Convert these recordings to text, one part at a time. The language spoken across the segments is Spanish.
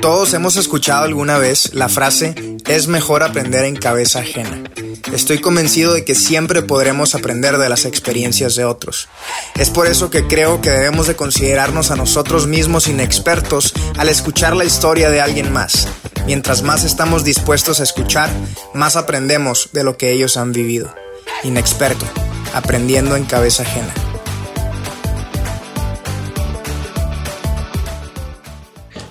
Todos hemos escuchado alguna vez la frase es mejor aprender en cabeza ajena. Estoy convencido de que siempre podremos aprender de las experiencias de otros. Es por eso que creo que debemos de considerarnos a nosotros mismos inexpertos al escuchar la historia de alguien más. Mientras más estamos dispuestos a escuchar, más aprendemos de lo que ellos han vivido. Inexperto, aprendiendo en cabeza ajena.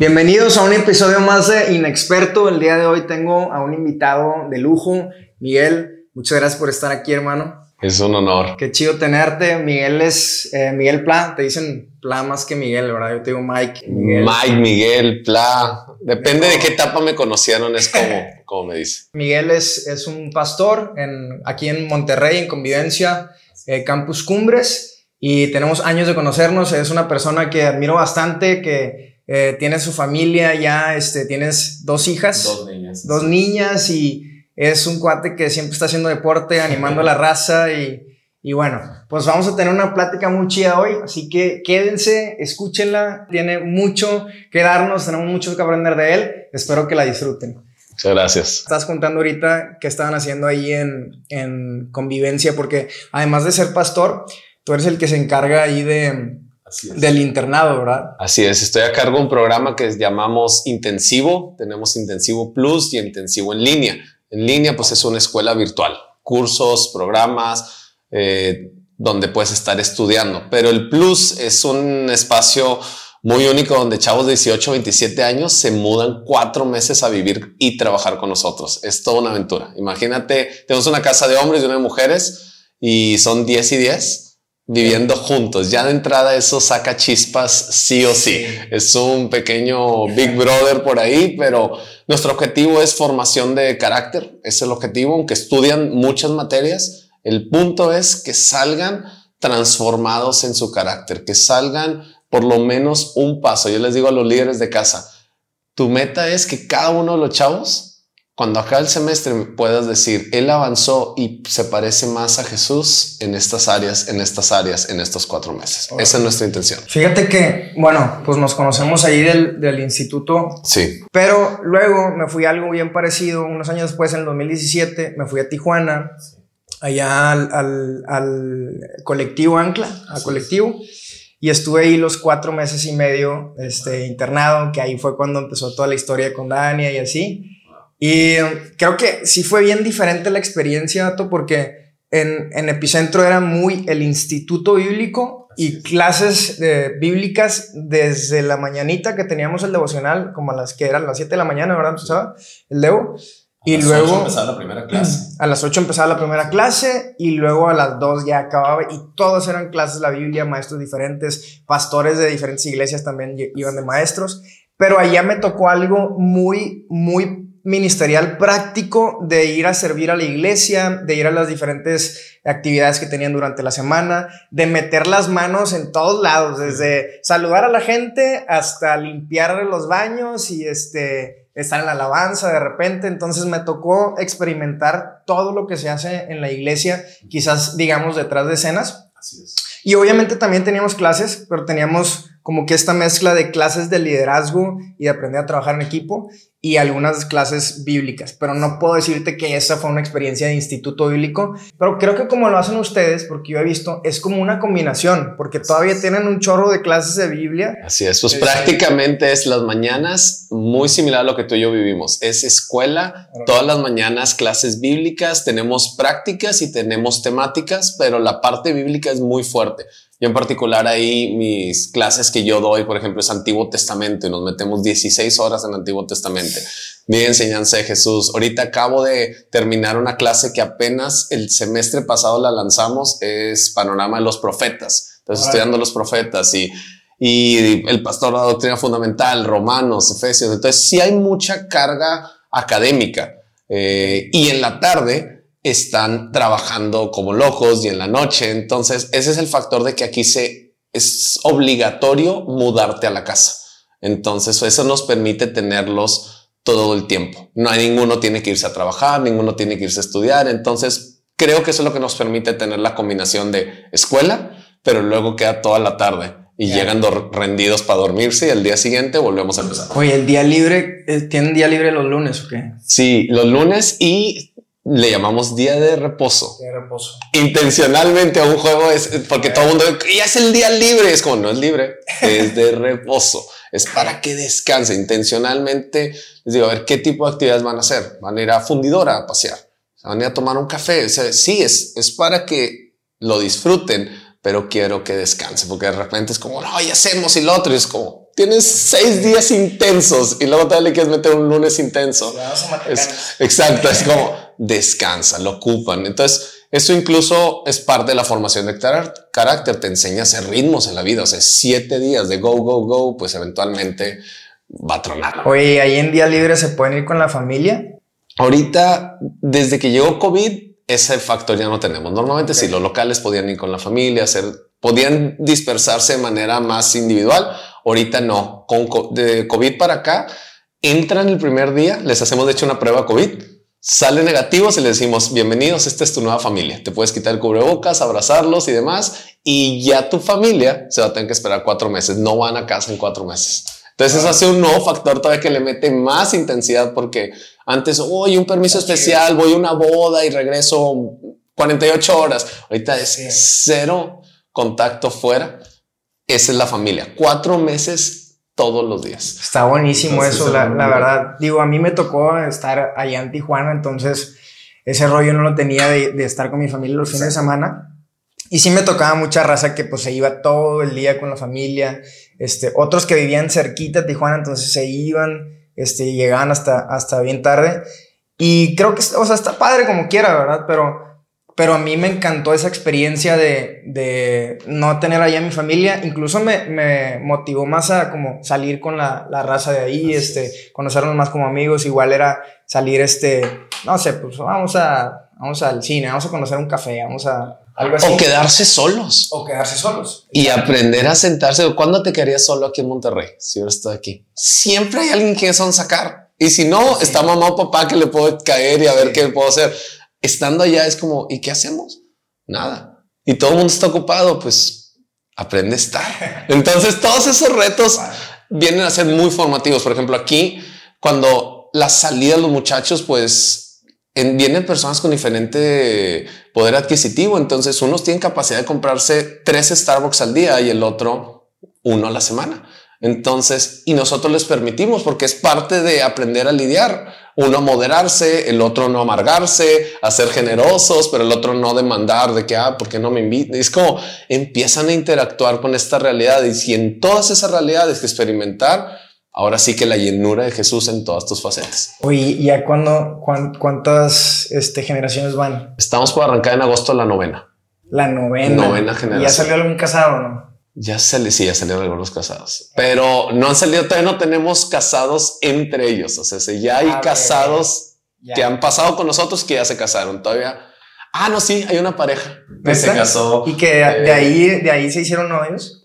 Bienvenidos a un episodio más de Inexperto. El día de hoy tengo a un invitado de lujo, Miguel. Muchas gracias por estar aquí, hermano. Es un honor. Qué chido tenerte. Miguel es eh, Miguel Pla. Te dicen Pla más que Miguel, ¿verdad? Yo te digo Mike. Mike, Miguel, Pla. Depende de qué etapa me conocieron, es como, como me dice. Miguel es, es un pastor en, aquí en Monterrey, en Convivencia, eh, Campus Cumbres. Y tenemos años de conocernos. Es una persona que admiro bastante, que eh, tienes su familia ya, este, tienes dos hijas. Dos niñas. Dos niñas y es un cuate que siempre está haciendo deporte, animando a la raza y, y bueno, pues vamos a tener una plática muy chida hoy, así que quédense, escúchenla, tiene mucho que darnos, tenemos mucho que aprender de él, espero que la disfruten. Muchas gracias. Estás contando ahorita qué estaban haciendo ahí en, en convivencia, porque además de ser pastor, tú eres el que se encarga ahí de, del internado, ¿verdad? Así es, estoy a cargo de un programa que llamamos Intensivo, tenemos Intensivo Plus y Intensivo en línea. En línea, pues es una escuela virtual, cursos, programas, eh, donde puedes estar estudiando. Pero el Plus es un espacio muy único donde chavos de 18, 27 años se mudan cuatro meses a vivir y trabajar con nosotros. Es toda una aventura. Imagínate, tenemos una casa de hombres y una de mujeres y son 10 y 10 viviendo juntos. Ya de entrada eso saca chispas sí o sí. Es un pequeño Big Brother por ahí, pero nuestro objetivo es formación de carácter. Es el objetivo, aunque estudian muchas materias. El punto es que salgan transformados en su carácter, que salgan por lo menos un paso. Yo les digo a los líderes de casa, tu meta es que cada uno de los chavos cuando acá el semestre puedas decir, él avanzó y se parece más a Jesús en estas áreas, en estas áreas, en estos cuatro meses. Esa es nuestra intención. Fíjate que, bueno, pues nos conocemos ahí del, del, instituto. Sí. Pero luego me fui a algo bien parecido. Unos años después, en el 2017, me fui a Tijuana, allá al, al, al colectivo Ancla, a colectivo. Y estuve ahí los cuatro meses y medio este, internado, que ahí fue cuando empezó toda la historia con Dania y así. Y creo que sí fue bien diferente la experiencia, porque en, en Epicentro era muy el instituto bíblico y clases bíblicas desde la mañanita que teníamos el devocional, como a las que eran las 7 de la mañana, ¿verdad? Empezaba el Devo. Y a las luego. 8 empezaba la primera clase. A las 8 empezaba la primera clase y luego a las 2 ya acababa. Y todos eran clases de la Biblia, maestros diferentes, pastores de diferentes iglesias también iban de maestros. Pero allá me tocó algo muy, muy ministerial práctico de ir a servir a la iglesia, de ir a las diferentes actividades que tenían durante la semana, de meter las manos en todos lados, desde saludar a la gente hasta limpiar los baños y este, estar en la alabanza de repente. Entonces me tocó experimentar todo lo que se hace en la iglesia, quizás digamos detrás de escenas. Así es. Y obviamente también teníamos clases, pero teníamos como que esta mezcla de clases de liderazgo y de aprender a trabajar en equipo y algunas clases bíblicas, pero no puedo decirte que esa fue una experiencia de instituto bíblico, pero creo que como lo hacen ustedes, porque yo he visto, es como una combinación, porque todavía tienen un chorro de clases de Biblia. Así es, pues prácticamente es las mañanas muy similar a lo que tú y yo vivimos, es escuela, todas las mañanas clases bíblicas, tenemos prácticas y tenemos temáticas, pero la parte bíblica es muy fuerte. Yo en particular ahí mis clases que yo doy, por ejemplo, es Antiguo Testamento y nos metemos 16 horas en Antiguo Testamento. Mi enseñanza de Jesús. Ahorita acabo de terminar una clase que apenas el semestre pasado la lanzamos, es Panorama de los Profetas. Entonces, estudiando los profetas y, y el pastor de la doctrina fundamental, Romanos, Efesios. Entonces, sí hay mucha carga académica. Eh, y en la tarde están trabajando como locos y en la noche. Entonces, ese es el factor de que aquí se es obligatorio mudarte a la casa. Entonces, eso nos permite tenerlos todo el tiempo. No hay ninguno tiene que irse a trabajar, ninguno tiene que irse a estudiar. Entonces, creo que eso es lo que nos permite tener la combinación de escuela, pero luego queda toda la tarde y llegan rendidos para dormirse y el día siguiente volvemos a empezar. Oye, el día libre, eh, ¿tienen día libre los lunes o qué? Sí, los lunes y le llamamos día de reposo. Día de reposo. Intencionalmente a un juego es porque todo el mundo ya es el día libre. Es como no es libre, es de reposo. Es para que descanse. Intencionalmente les digo, a ver qué tipo de actividades van a hacer. Van a ir a fundidora a pasear, van a ir a tomar un café. O sea, sí, es, es para que lo disfruten pero quiero que descanse, porque de repente es como, no, ya hacemos y lo otro, y es como, tienes seis días intensos y luego te le quieres meter un lunes intenso. exacto, es como, descansa, lo ocupan. Entonces, eso incluso es parte de la formación de carácter, te enseña a hacer ritmos en la vida, o sea, siete días de go, go, go, pues eventualmente va a tronar. Oye, ahí en día libre se pueden ir con la familia. Ahorita, desde que llegó COVID, ese factor ya no tenemos. Normalmente si los locales podían ir con la familia, hacer, podían dispersarse de manera más individual. Ahorita no. Con de COVID para acá, entran el primer día, les hacemos de hecho una prueba COVID, sale negativos y les decimos, bienvenidos, esta es tu nueva familia. Te puedes quitar el cubrebocas, abrazarlos y demás, y ya tu familia se va a tener que esperar cuatro meses. No van a casa en cuatro meses. Entonces eso hace un nuevo factor todavía que le mete más intensidad porque antes, hoy un permiso especial, voy a una boda y regreso 48 horas. Ahorita es cero contacto fuera. Esa es la familia. Cuatro meses todos los días. Está buenísimo eso, la, verdad. Digo, a mí me tocó estar allá en Tijuana, entonces ese rollo no lo tenía de, de estar con mi familia los fines de semana. Y sí me tocaba mucha raza que pues se iba todo el día con la familia. Este, otros que vivían cerquita de Tijuana, entonces se iban este, llegaban hasta, hasta bien tarde. Y creo que, o sea, está padre como quiera, ¿verdad? Pero, pero a mí me encantó esa experiencia de, de no tener allá mi familia. Incluso me, me, motivó más a como salir con la, la raza de ahí, este, conocernos más como amigos. Igual era salir, este, no sé, pues vamos a, vamos al cine, vamos a conocer un café, vamos a, o quedarse solos. O quedarse solos. Y aprender a sentarse. ¿Cuándo te quedarías solo aquí en Monterrey? Si hubiera estado aquí. Siempre hay alguien que son sacar. Y si no, está mamá o papá que le puedo caer y a ver qué puedo hacer. Estando allá es como, ¿y qué hacemos? Nada. Y todo el mundo está ocupado, pues aprende a estar. Entonces todos esos retos vienen a ser muy formativos. Por ejemplo, aquí, cuando la salida de los muchachos, pues vienen personas con diferente poder adquisitivo. Entonces, unos tienen capacidad de comprarse tres Starbucks al día y el otro uno a la semana. Entonces, y nosotros les permitimos porque es parte de aprender a lidiar. Uno a moderarse, el otro no amargarse, a ser generosos, pero el otro no demandar de que, ah, ¿por qué no me invitan? Es como empiezan a interactuar con esta realidad y si en todas esas realidades que experimentar, ahora sí que la llenura de Jesús en todas tus facetas. Oye, ¿y a cuándo, cuántas este, generaciones van? Estamos por arrancar en agosto la novena. La novena. Novena generación. ¿Y ya salió algún casado no? Ya salió, sí, ya salieron algunos casados, pero no han salido, todavía no tenemos casados entre ellos. O sea, ya hay casados que han pasado con nosotros que ya se casaron todavía. Ah, no, sí, hay una pareja que se casó. Y que de, eh, ahí, de ahí se hicieron novios.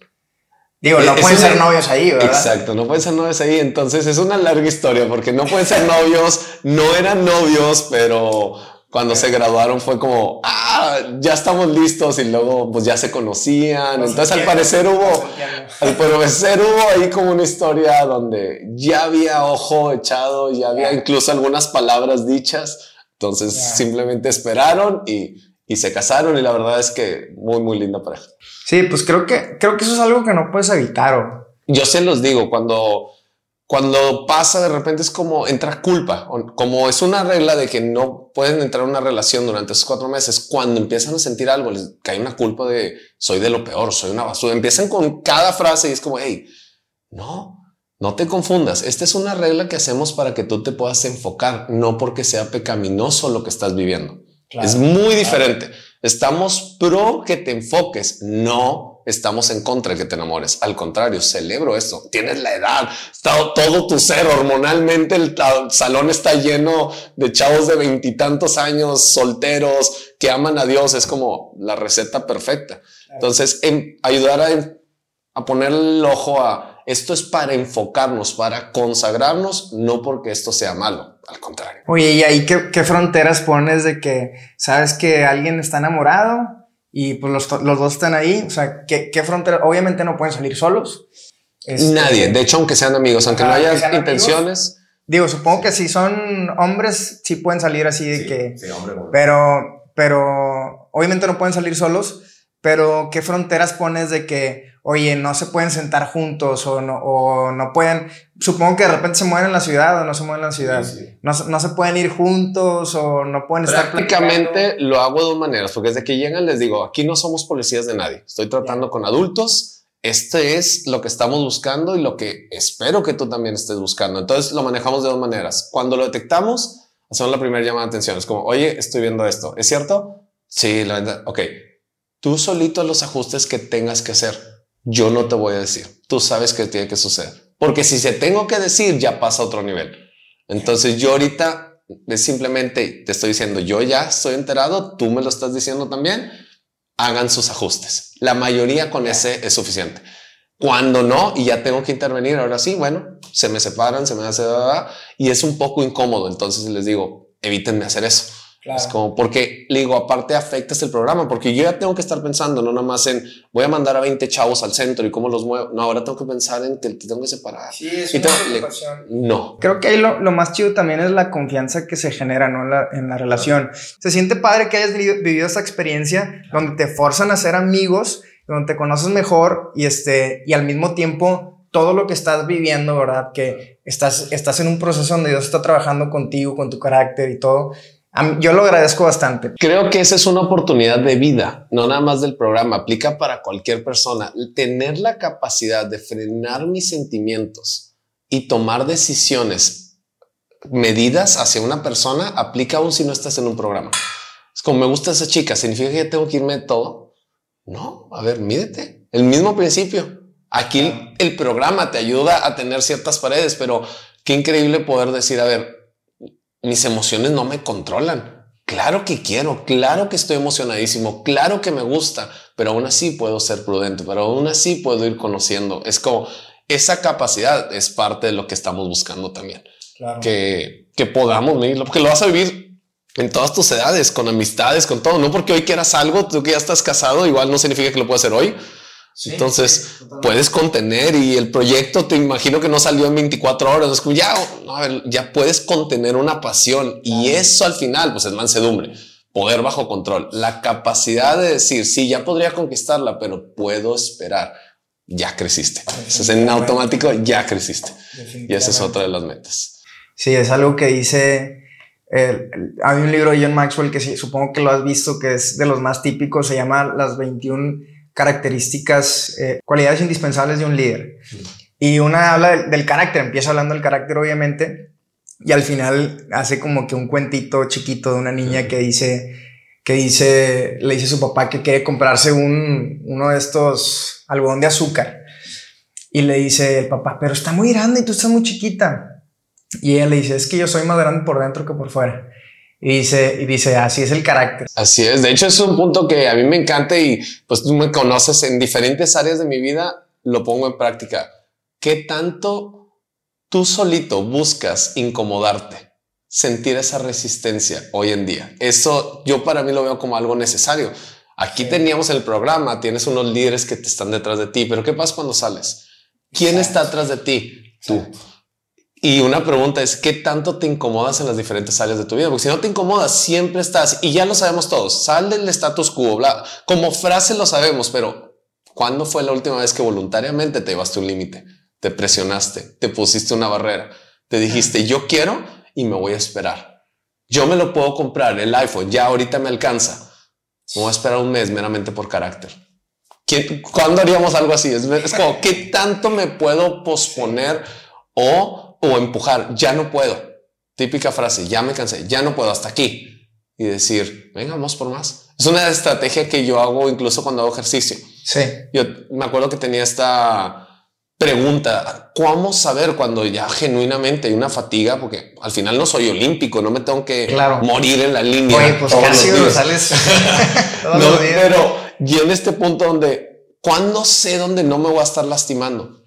Digo, no pueden ser novios ahí, ¿verdad? Exacto, no pueden ser novios ahí. Entonces es una larga historia porque no pueden ser novios, no eran novios, pero cuando se graduaron fue como, ah, ya estamos listos y luego pues ya se conocían. Entonces al parecer hubo, al parecer hubo ahí como una historia donde ya había ojo echado, ya había incluso algunas palabras dichas. Entonces simplemente esperaron y y se casaron y la verdad es que muy, muy linda pareja. Sí, pues creo que, creo que eso es algo que no puedes evitar. ¿o? Yo se los digo, cuando, cuando pasa de repente es como entra culpa, como es una regla de que no pueden entrar en una relación durante esos cuatro meses, cuando empiezan a sentir algo, les cae una culpa de soy de lo peor, soy una basura, empiezan con cada frase y es como, hey, no, no te confundas, esta es una regla que hacemos para que tú te puedas enfocar, no porque sea pecaminoso lo que estás viviendo es muy diferente. Estamos pro que te enfoques, no estamos en contra de que te enamores. Al contrario, celebro esto. Tienes la edad, está todo tu ser hormonalmente. El salón está lleno de chavos de veintitantos años, solteros, que aman a Dios. Es como la receta perfecta. Entonces, ayudar a, a poner el ojo a esto es para enfocarnos, para consagrarnos, no porque esto sea malo, al contrario. Oye, ¿y ahí qué, fronteras pones de que sabes que alguien está enamorado y pues los, los dos están ahí. O sea, ¿qué, qué frontera? Obviamente no pueden salir solos. Este, Nadie. De hecho, aunque sean amigos, aunque no haya intenciones. digo, supongo que si son hombres, sí pueden salir así de que. Sí, hombre, Pero, pero obviamente no pueden salir solos. Pero, ¿qué fronteras pones de que, oye, no se pueden sentar juntos o no, o no pueden, supongo que de repente se mueven en la ciudad o no se mueven en la ciudad, No, no, se pueden ir juntos o no pueden estar Prácticamente lo hago de dos maneras, porque desde que llegan les digo, aquí no somos policías de nadie, estoy tratando con adultos, este es lo que estamos buscando y lo que espero que tú también estés buscando. Entonces lo manejamos de dos maneras. Cuando lo detectamos, hacemos la primera llamada de atención. Es como, oye, estoy viendo esto. ¿Es cierto? Sí, la verdad. Ok. Tú solito los ajustes que tengas que hacer. Yo no te voy a decir. Tú sabes que tiene que suceder. Porque si se tengo que decir, ya pasa a otro nivel. Entonces yo ahorita es simplemente te estoy diciendo, yo ya estoy enterado, tú me lo estás diciendo también hagan sus ajustes. La mayoría con ese es suficiente. Cuando no, y ya tengo que intervenir, ahora sí, bueno, se me separan, se me hace, y es un poco incómodo. Entonces les digo, evítenme hacer eso. Es como porque le digo, aparte afectas el programa, porque yo ya tengo que estar pensando, no nada más en voy a mandar a 20 chavos al centro y cómo los muevo. No, ahora tengo que pensar en que te tengo que separar. Sí, es una no. Creo que ahí lo, lo, más chido también es la confianza que se genera ¿no? en, la, en la relación. Se siente padre que hayas vivido, vivido esa experiencia donde te forzan a ser amigos, donde te conoces mejor y, este, y al mismo tiempo todo lo que estás viviendo, ¿verdad? Que estás, estás en un proceso donde Dios está trabajando contigo, con tu carácter y todo yo lo agradezco bastante. Creo que esa es una oportunidad de vida, no nada más del programa, aplica para cualquier persona. Tener la capacidad de frenar mis sentimientos y tomar decisiones medidas hacia una persona aplica aún si no estás en un programa. Es como me gusta esa chica, significa que tengo que irme de todo. No, a ver, mídete. El mismo principio. Aquí el programa te ayuda a tener ciertas paredes, pero qué increíble poder decir, a ver, mis emociones no me controlan. Claro que quiero, claro que estoy emocionadísimo, claro que me gusta, pero aún así puedo ser prudente, pero aún así puedo ir conociendo. Es como esa capacidad es parte de lo que estamos buscando también. Que, que podamos vivirlo, porque lo vas a vivir en todas tus edades, con amistades, con todo. No porque hoy quieras algo, tú que ya estás casado, igual no significa que lo puedas hacer hoy. Entonces puedes contener y el proyecto te imagino que no salió en 24 horas. Es como ya, ya puedes contener una pasión y eso al final pues es mansedumbre, poder bajo control, la capacidad de decir sí, ya podría conquistarla, pero puedo esperar. Ya creciste. es en automático, ya creciste. Y esa es otra de las metas. Sí, es algo que dice. hay un libro de John Maxwell que supongo que lo has visto, que es de los más típicos, se llama Las 21 características, eh, cualidades indispensables de un líder. Y una habla del, carácter, empieza hablando del carácter obviamente, y al final hace como que un cuentito chiquito de una niña que dice, que dice, le dice a su papá que quiere comprarse un, uno de estos algodón de azúcar. Y le dice el papá, pero está muy grande y tú estás muy chiquita. Y ella le dice, es que yo soy más grande por dentro que por fuera. Y dice, y dice, así es el carácter. Así es. De hecho, es un punto que a mí me encanta y pues tú me conoces en diferentes áreas de mi vida, lo pongo en práctica. ¿Qué tanto tú solito buscas incomodarte? Sentir esa resistencia hoy en día. Eso yo para mí lo veo como algo necesario. Aquí teníamos el programa, tienes unos líderes que te están detrás de ti, pero ¿qué pasa cuando sales? ¿Quién está atrás de ti? Tú. Y una pregunta es, ¿qué tanto te incomodas en las diferentes áreas de tu vida? Porque si no te incomodas, siempre estás, y ya lo sabemos todos, sal del status quo, como frase lo sabemos, pero ¿cuándo fue la última vez que voluntariamente te llevaste un límite? Te presionaste, te pusiste una barrera, te dijiste, yo quiero y me voy a esperar. Yo me lo puedo comprar, el iPhone, ya ahorita me alcanza. Me voy a esperar un mes meramente por carácter. ¿Cuándo haríamos algo así? Es, es como, ¿qué tanto me puedo posponer o o empujar, ya no puedo. Típica frase, ya me cansé, ya no puedo, hasta aquí. Y decir, venga, vamos por más. Es una estrategia que yo hago incluso cuando hago ejercicio. Sí. Yo me acuerdo que tenía esta pregunta, ¿cómo saber cuando ya genuinamente hay una fatiga? Porque al final no soy olímpico, no me tengo que morir en la línea. Oye, pues casi sales. no, pero yo en este punto donde, ¿cuándo sé dónde no me voy a estar lastimando?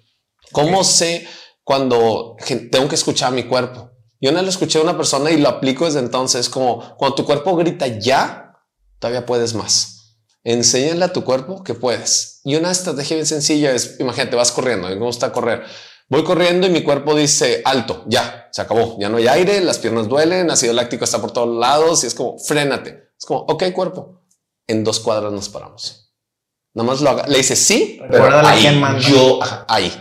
¿Cómo sé cuando tengo que escuchar a mi cuerpo. Yo no lo escuché a una persona y lo aplico desde entonces, como cuando tu cuerpo grita ya, todavía puedes más. Enséñale a tu cuerpo que puedes. Y una estrategia bien sencilla es, imagínate, vas corriendo, a mí me gusta correr. Voy corriendo y mi cuerpo dice alto, ya, se acabó, ya no hay aire, las piernas duelen, ácido láctico está por todos lados y es como, frénate. Es como, ok, cuerpo, en dos cuadras nos paramos. Nada más lo haga. Le dice sí, pero ahí, yo, ahí,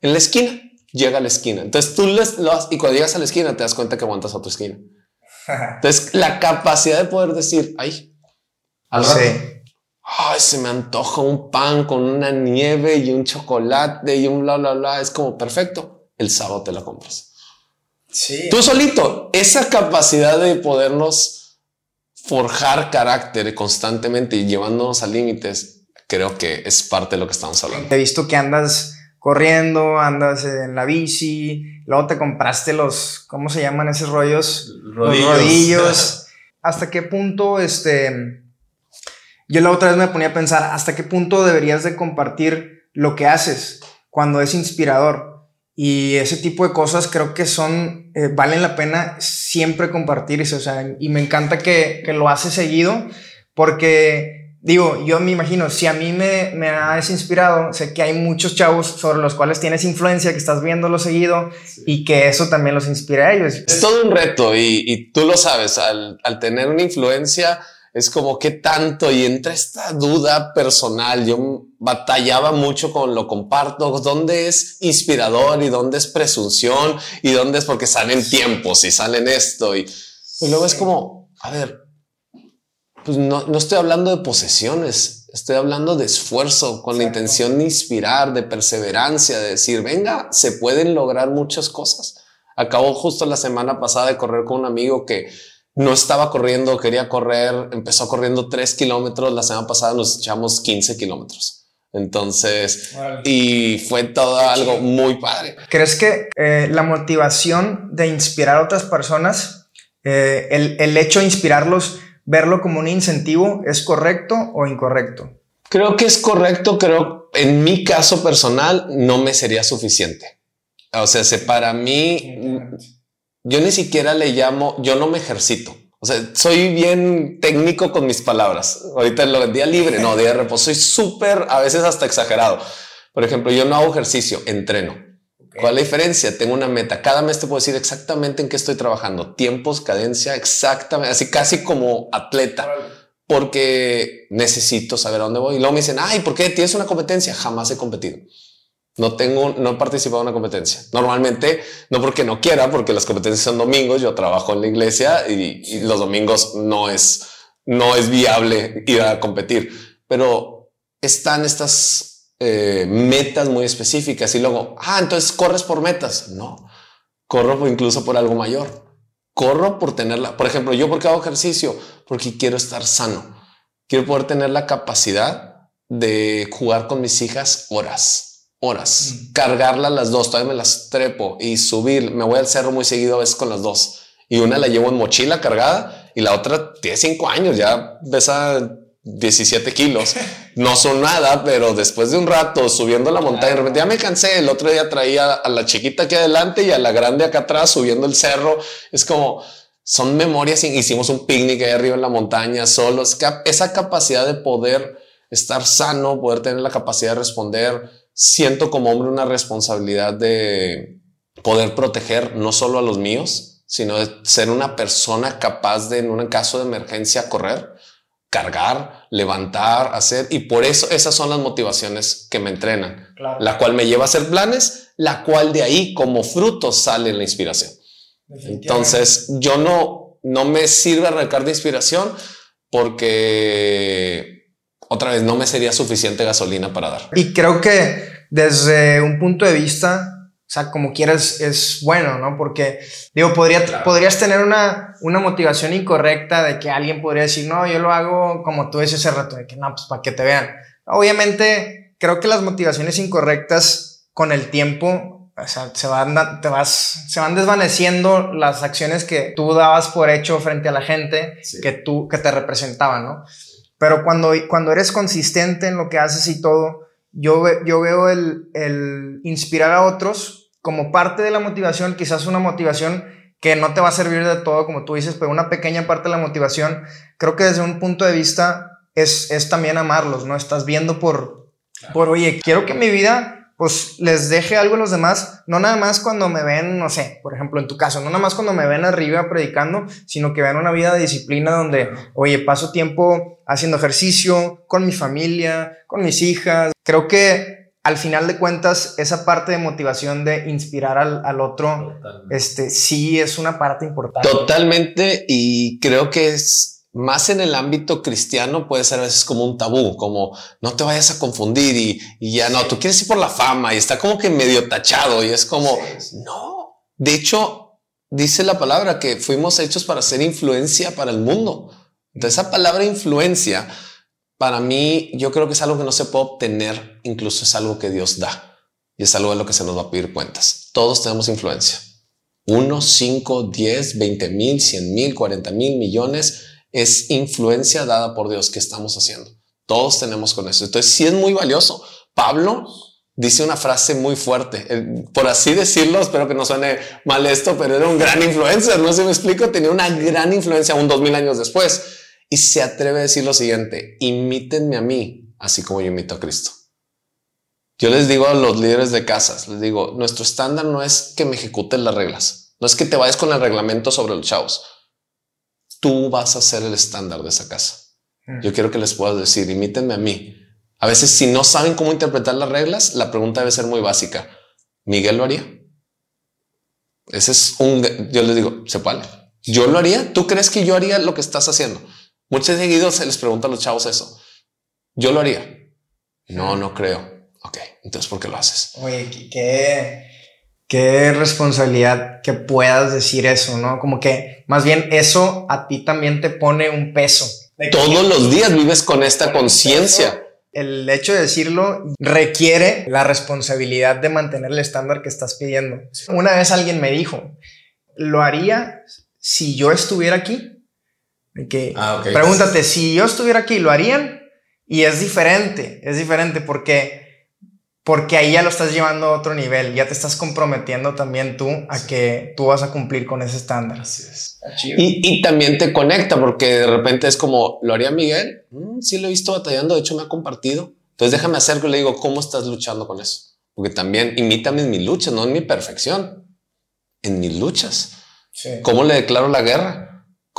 en la esquina, llega a la esquina. Entonces tú lo y cuando llegas a la esquina te das cuenta que aguantas a otra esquina. Entonces la capacidad de poder decir, ay, al ay, se me antoja un pan con una nieve y un chocolate y un bla, bla, bla. Es como perfecto. El sábado te la compras. Sí. Tú solito, esa capacidad de podernos forjar carácter constantemente y llevándonos a límites, creo que es parte de lo que estamos hablando. Te he visto que andas corriendo, andas en la bici, luego te compraste los, ¿cómo se llaman esos rollos? Rodillos. Los rodillos. ¿Hasta qué punto, este, yo la otra vez me ponía a pensar, ¿hasta qué punto deberías de compartir lo que haces cuando es inspirador? Y ese tipo de cosas creo que son, eh, valen la pena siempre compartirse, o sea, y me encanta que, que lo haces seguido, porque digo, yo me imagino, si a mí me, me has inspirado, sé que hay muchos chavos sobre los cuales tienes influencia, que estás viéndolo seguido y que eso también los inspira a ellos. Es todo un reto y, y tú lo sabes, al, al tener una influencia, es como que tanto y entre esta duda personal, yo batallaba mucho con lo comparto, dónde es inspirador y dónde es presunción y dónde es porque salen tiempos y salen esto y, luego es como, a ver, pues no, no estoy hablando de posesiones, estoy hablando de esfuerzo con la intención de inspirar, de perseverancia, de decir, venga, se pueden lograr muchas cosas. Acabo justo la semana pasada de correr con un amigo que no estaba corriendo, quería correr, empezó corriendo tres kilómetros, la semana pasada nos echamos 15 kilómetros. Entonces, y fue todo algo muy padre. ¿Crees que eh, la motivación de inspirar a otras personas, eh, el, el hecho de inspirarlos, verlo como un incentivo, es correcto o incorrecto? Creo que es correcto, creo en mi caso personal no me sería suficiente. O sea, para mí yo ni siquiera le llamo, yo no me ejercito. O sea, soy bien técnico con mis palabras. Ahorita lo día libre, no, día de reposo. Soy súper, a veces hasta exagerado. Por ejemplo, yo no hago ejercicio, entreno. ¿Cuál es la diferencia? Tengo una meta. Cada mes te puedo decir exactamente en qué estoy trabajando. Tiempos, cadencia, exactamente, así casi como atleta. Porque necesito saber a dónde voy. Y luego me dicen, ay, ¿por qué tienes una competencia? Jamás he competido. No tengo, no he participado en una competencia. Normalmente, no porque no quiera, porque las competencias son domingos, yo trabajo en la iglesia y, los domingos no es, no es viable ir a competir. Pero están estas eh, metas muy específicas y luego, ah, entonces corres por metas. No, corro incluso por algo mayor. Corro por tenerla. Por ejemplo, yo porque hago ejercicio, porque quiero estar sano. Quiero poder tener la capacidad de jugar con mis hijas horas horas. Mm. Cargarla las dos, todavía me las trepo y subir. Me voy al cerro muy seguido a veces con las dos. Y una la llevo en mochila cargada y la otra tiene cinco años, ya pesa 17 kilos. No son nada, pero después de un rato subiendo la montaña, de repente ya me cansé. El otro día traía a la chiquita aquí adelante y a la grande acá atrás subiendo el cerro. Es como son memorias. Hicimos un picnic ahí arriba en la montaña solos. Esa capacidad de poder estar sano, poder tener la capacidad de responder siento como hombre una responsabilidad de poder proteger no solo a los míos, sino de ser una persona capaz de, en un caso de emergencia, correr, cargar, levantar, hacer. Y por eso esas son las motivaciones que me entrenan, la cual me lleva a hacer planes, la cual de ahí como fruto sale la inspiración. Entonces yo no, no me sirve arrancar de inspiración porque otra vez no me sería suficiente gasolina para dar. Y creo que desde un punto de vista, o sea, como quieras, es bueno, ¿no? Porque, digo, podría, podrías tener una, una motivación incorrecta de que alguien podría decir, no, yo lo hago como tú dices ese rato, de que no, pues para que te vean. Obviamente, creo que las motivaciones incorrectas con el tiempo o sea, se van, te vas, se van desvaneciendo las acciones que tú dabas por hecho frente a la gente que tú, que te representaban, ¿no? Pero cuando, cuando eres consistente en lo que haces y todo, yo, yo veo el, el inspirar a otros como parte de la motivación, quizás una motivación que no te va a servir de todo, como tú dices, pero una pequeña parte de la motivación, creo que desde un punto de vista es, es también amarlos, ¿no? Estás viendo por, por, oye, quiero que mi vida pues les deje algo a los demás, no nada más cuando me ven, no sé, por ejemplo, en tu caso, no nada más cuando me ven arriba predicando, sino que vean una vida de disciplina donde, oye, paso tiempo haciendo ejercicio con mi familia, con mis hijas. Creo que al final de cuentas, esa parte de motivación de inspirar al, al otro, este, sí es una parte importante. Totalmente, y creo que es más en el ámbito cristiano puede ser a veces como un tabú, como no te vayas a confundir y, y ya no, tú quieres ir por la fama y está como que medio tachado y es como, no, de hecho, dice la palabra que fuimos hechos para ser influencia para el mundo. Entonces esa palabra influencia, para mí, yo creo que es algo que no se puede obtener, incluso es algo que Dios da y es algo de lo que se nos va a pedir cuentas. Todos tenemos influencia. Uno, cinco, diez, veinte mil, cien mil, cuarenta mil millones es influencia dada por Dios que estamos haciendo. Todos tenemos con eso. Entonces, sí es muy valioso. Pablo dice una frase muy fuerte, por así decirlo, espero que no suene mal esto, pero era un gran influencer, no sé si me explico, tenía una gran influencia un dos mil años después y se atreve a decir lo siguiente, imítenme a mí, así como yo imito a Cristo. Yo les digo a los líderes de casas, les digo, nuestro estándar no es que me ejecuten las reglas, no es que te vayas con el reglamento sobre los chavos tú vas a ser el estándar de esa casa. Mm. Yo quiero que les puedas decir, imítenme a mí. A veces, si no saben cómo interpretar las reglas, la pregunta debe ser muy básica. ¿Miguel lo haría? Ese es un, yo les digo, se vale. ¿Yo lo haría? ¿Tú crees que yo haría lo que estás haciendo? Muchos seguidos se les pregunta a los chavos eso. ¿Yo lo haría? No, no creo. Ok, entonces ¿por qué lo haces? Oye, qué, qué responsabilidad que puedas decir eso, ¿no? Como que más bien eso a ti también te pone un peso. Todos los días vives con esta conciencia. El hecho de decirlo requiere la responsabilidad de mantener el estándar que estás pidiendo. Una vez alguien me dijo, lo haría si yo estuviera aquí. Que ah, Pregúntate, si yo estuviera aquí, ¿lo harían? Y es diferente, es diferente porque porque ahí ya lo estás llevando a otro nivel, ya te estás comprometiendo también tú a que tú vas a cumplir con ese estándar. Así es. Y, también te conecta porque de repente es como, ¿lo haría Miguel? Mm, sí, lo he visto batallando, de hecho me ha compartido. Entonces déjame hacer que le digo, ¿cómo estás luchando con eso? Porque también imítame en mis luchas, no en mi perfección, en mis luchas. ¿Cómo le declaro la guerra?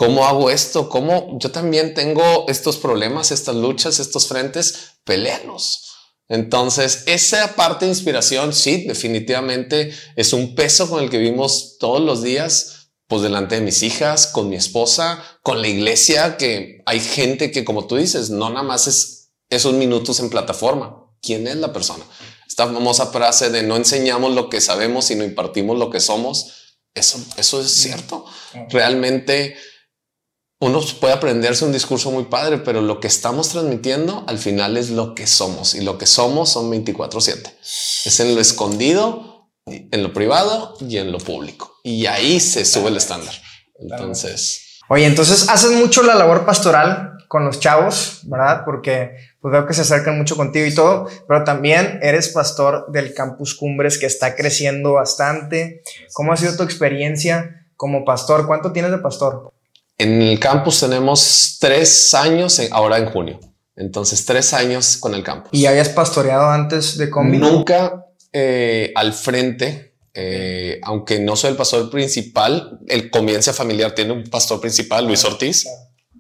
¿Cómo hago esto? ¿Cómo yo también tengo estos problemas, estas luchas, estos frentes? Peleanos entonces, esa parte de inspiración, sí, definitivamente es un peso con el que vivimos todos los días, pues delante de mis hijas, con mi esposa, con la iglesia, que hay gente que, como tú dices, no nada más es esos minutos en plataforma. ¿Quién es la persona? Esta famosa frase de no enseñamos lo que sabemos, sino impartimos lo que somos. Eso, eso es cierto. Realmente uno puede aprenderse un discurso muy padre, pero lo que estamos transmitiendo al final es lo que somos y lo que somos son 24/7. Es en lo escondido, en lo privado y en lo público. Y ahí se sube el estándar. Entonces... Oye, entonces haces mucho la labor pastoral con los chavos, ¿verdad? Porque pues veo que se acercan mucho contigo y todo, pero también eres pastor del Campus Cumbres que está creciendo bastante. ¿Cómo ha sido tu experiencia como pastor? ¿Cuánto tienes de pastor? En el campus tenemos tres años ahora en junio. Entonces, tres años con el campus. ¿Y habías pastoreado antes de Combi? Nunca eh, al frente, eh, aunque no soy el pastor principal, el Convivencia Familiar tiene un pastor principal, Luis Ortiz.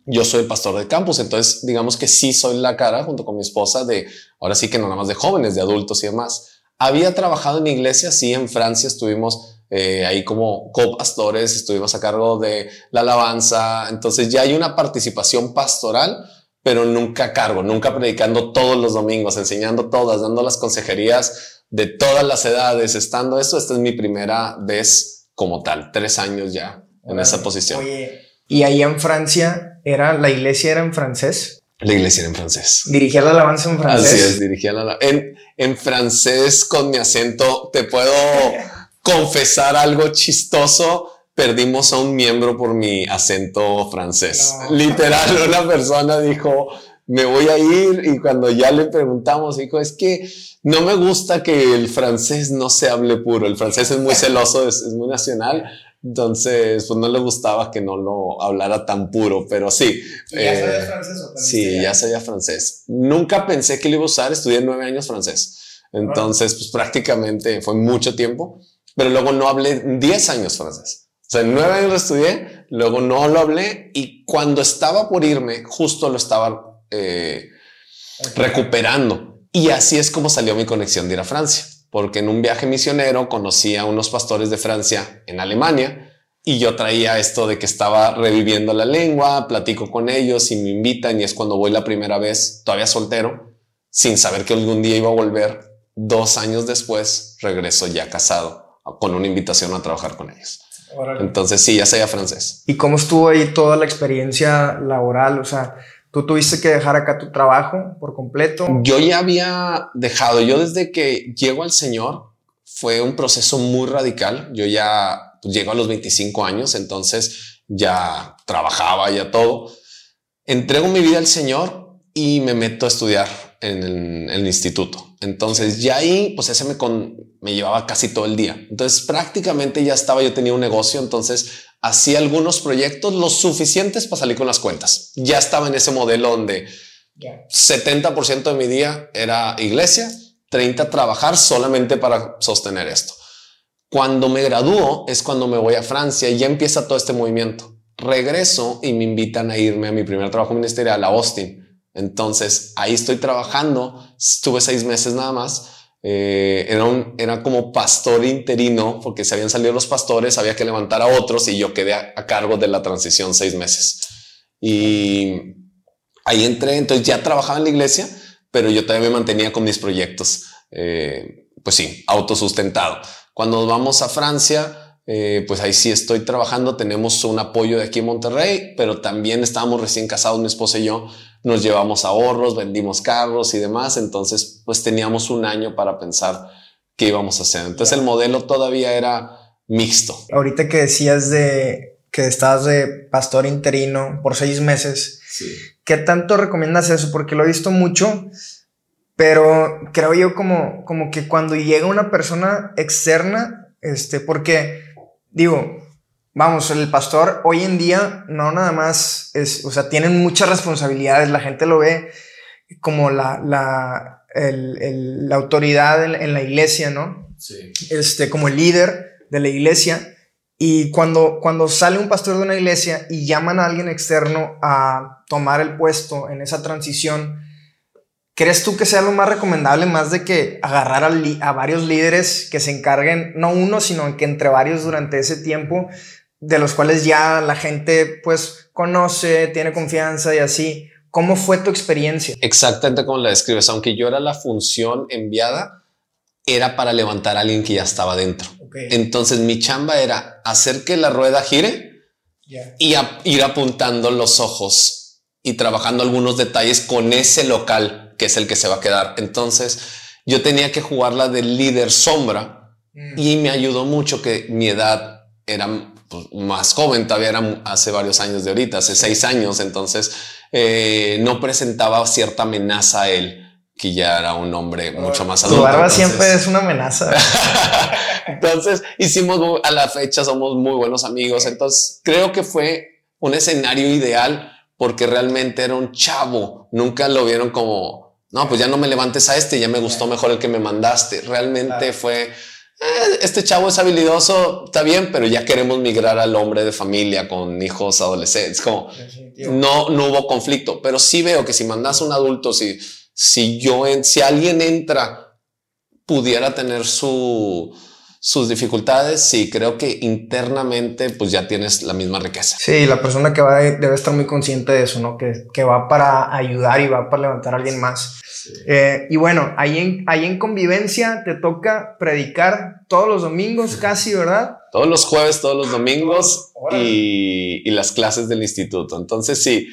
Yo soy el pastor del campus, entonces digamos que sí soy la cara junto con mi esposa de, ahora sí que no nada más de jóvenes, de adultos y demás. Había trabajado en iglesia, sí, en Francia estuvimos eh, ahí como copastores, estuvimos a cargo de la alabanza, entonces ya hay una participación pastoral, pero nunca a cargo, nunca predicando todos los domingos, enseñando todas, dando las consejerías de todas las edades, estando eso, esta es mi primera vez como tal, tres años ya en esa posición. Oye, y ahí en Francia, era, la iglesia era en francés. La iglesia era en francés. Dirigía la alabanza en francés. Así es, dirigía la en, en francés con mi acento. Te puedo confesar algo chistoso, perdimos a un miembro por mi acento francés. Literal, una persona dijo, me voy a ir y cuando ya le preguntamos, dijo, es que no me gusta que el francés no se hable puro, el francés es muy celoso, es, muy nacional. Entonces, pues no le gustaba que no lo hablara tan puro, pero sí. ¿Ya eh, francés o Sí, ya sabía francés. Nunca pensé que lo iba a usar, estudié nueve años francés. Entonces, pues prácticamente fue mucho tiempo, pero luego no hablé diez años francés. O sea, nueve años lo estudié, luego no lo hablé y cuando estaba por irme, justo lo estaba eh, recuperando. Y así es como salió mi conexión de ir a Francia porque en un viaje misionero conocí a unos pastores de Francia en Alemania y yo traía esto de que estaba reviviendo la lengua, platico con ellos y me invitan y es cuando voy la primera vez, todavía soltero, sin saber que algún día iba a volver. Dos años después regreso ya casado con una invitación a trabajar con ellos. Entonces sí, ya sabía francés. ¿Y cómo estuvo ahí toda la experiencia laboral? O sea, ¿Tú tuviste que dejar acá tu trabajo por completo? Yo ya había dejado, yo desde que llego al Señor fue un proceso muy radical. Yo ya pues, llego a los 25 años, entonces ya trabajaba, ya todo. Entrego mi vida al Señor y me meto a estudiar en el, instituto. Entonces ya ahí, pues ese me, me llevaba casi todo el día. Entonces prácticamente ya estaba, yo tenía un negocio, entonces hacía algunos proyectos lo suficientes para salir con las cuentas. Ya estaba en ese modelo donde 70% de mi día era iglesia, 30 trabajar solamente para sostener esto. Cuando me gradúo es cuando me voy a Francia y ya empieza todo este movimiento. Regreso y me invitan a irme a mi primer trabajo ministerial a Austin. Entonces ahí estoy trabajando, estuve seis meses nada más eh, era, como pastor interino porque se habían salido los pastores, había que levantar a otros y yo quedé a, cargo de la transición seis meses. Y ahí entré, entonces ya trabajaba en la iglesia, pero yo todavía me mantenía con mis proyectos, eh, pues sí, autosustentado. Cuando nos vamos a Francia, eh, pues ahí sí estoy trabajando, tenemos un apoyo de aquí en Monterrey, pero también estábamos recién casados, mi esposa y yo, nos llevamos ahorros, vendimos carros y demás, entonces pues teníamos un año para pensar qué íbamos a hacer. Entonces el modelo todavía era mixto. Ahorita que decías de que estabas de pastor interino por seis meses, ¿qué tanto recomiendas eso? Porque lo he visto mucho, pero creo yo como, como que cuando llega una persona externa, este, porque digo, vamos, el pastor hoy en día no nada más es, o sea, tienen muchas responsabilidades, la gente lo ve como la, la, el, la autoridad en, la iglesia, ¿no? Sí. Este, como el líder de la iglesia. Y cuando, cuando sale un pastor de una iglesia y llaman a alguien externo a tomar el puesto en esa transición, ¿crees tú que sea lo más recomendable más de que agarrar a, a varios líderes que se encarguen, no uno, sino que entre varios durante ese tiempo de los cuales ya la gente pues conoce, tiene confianza y así. ¿Cómo fue tu experiencia? Exactamente como la describes, aunque yo era la función enviada, era para levantar a alguien que ya estaba dentro. Entonces mi chamba era hacer que la rueda gire y ir apuntando los ojos y trabajando algunos detalles con ese local que es el que se va a quedar. Entonces yo tenía que jugar la del líder sombra mm. y me ayudó mucho que mi edad era pues, más joven, todavía era hace varios años de ahorita, hace seis años, entonces eh, no presentaba cierta amenaza a él, que ya era un hombre mucho más adulto. Tu barba siempre es una amenaza. entonces hicimos, a la fecha somos muy buenos amigos, entonces creo que fue un escenario ideal porque realmente era un chavo, nunca lo vieron como, no, pues ya no me levantes a este, ya me gustó mejor el que me mandaste, realmente fue eh, este chavo es habilidoso, está bien, pero ya queremos migrar al hombre de familia con hijos adolescentes. Como no, no hubo conflicto, pero sí veo que si mandas a un adulto, si, si yo, si alguien entra, pudiera tener su, sus dificultades, sí, creo que internamente pues ya tienes la misma riqueza. Sí, la persona que va debe estar muy consciente de eso, ¿no? Que, que va para ayudar y va para levantar a alguien más. Eh, y bueno, ahí en, ahí en convivencia te toca predicar todos los domingos casi, ¿verdad? Todos los jueves, todos los domingos y, y, las clases del instituto. Entonces sí,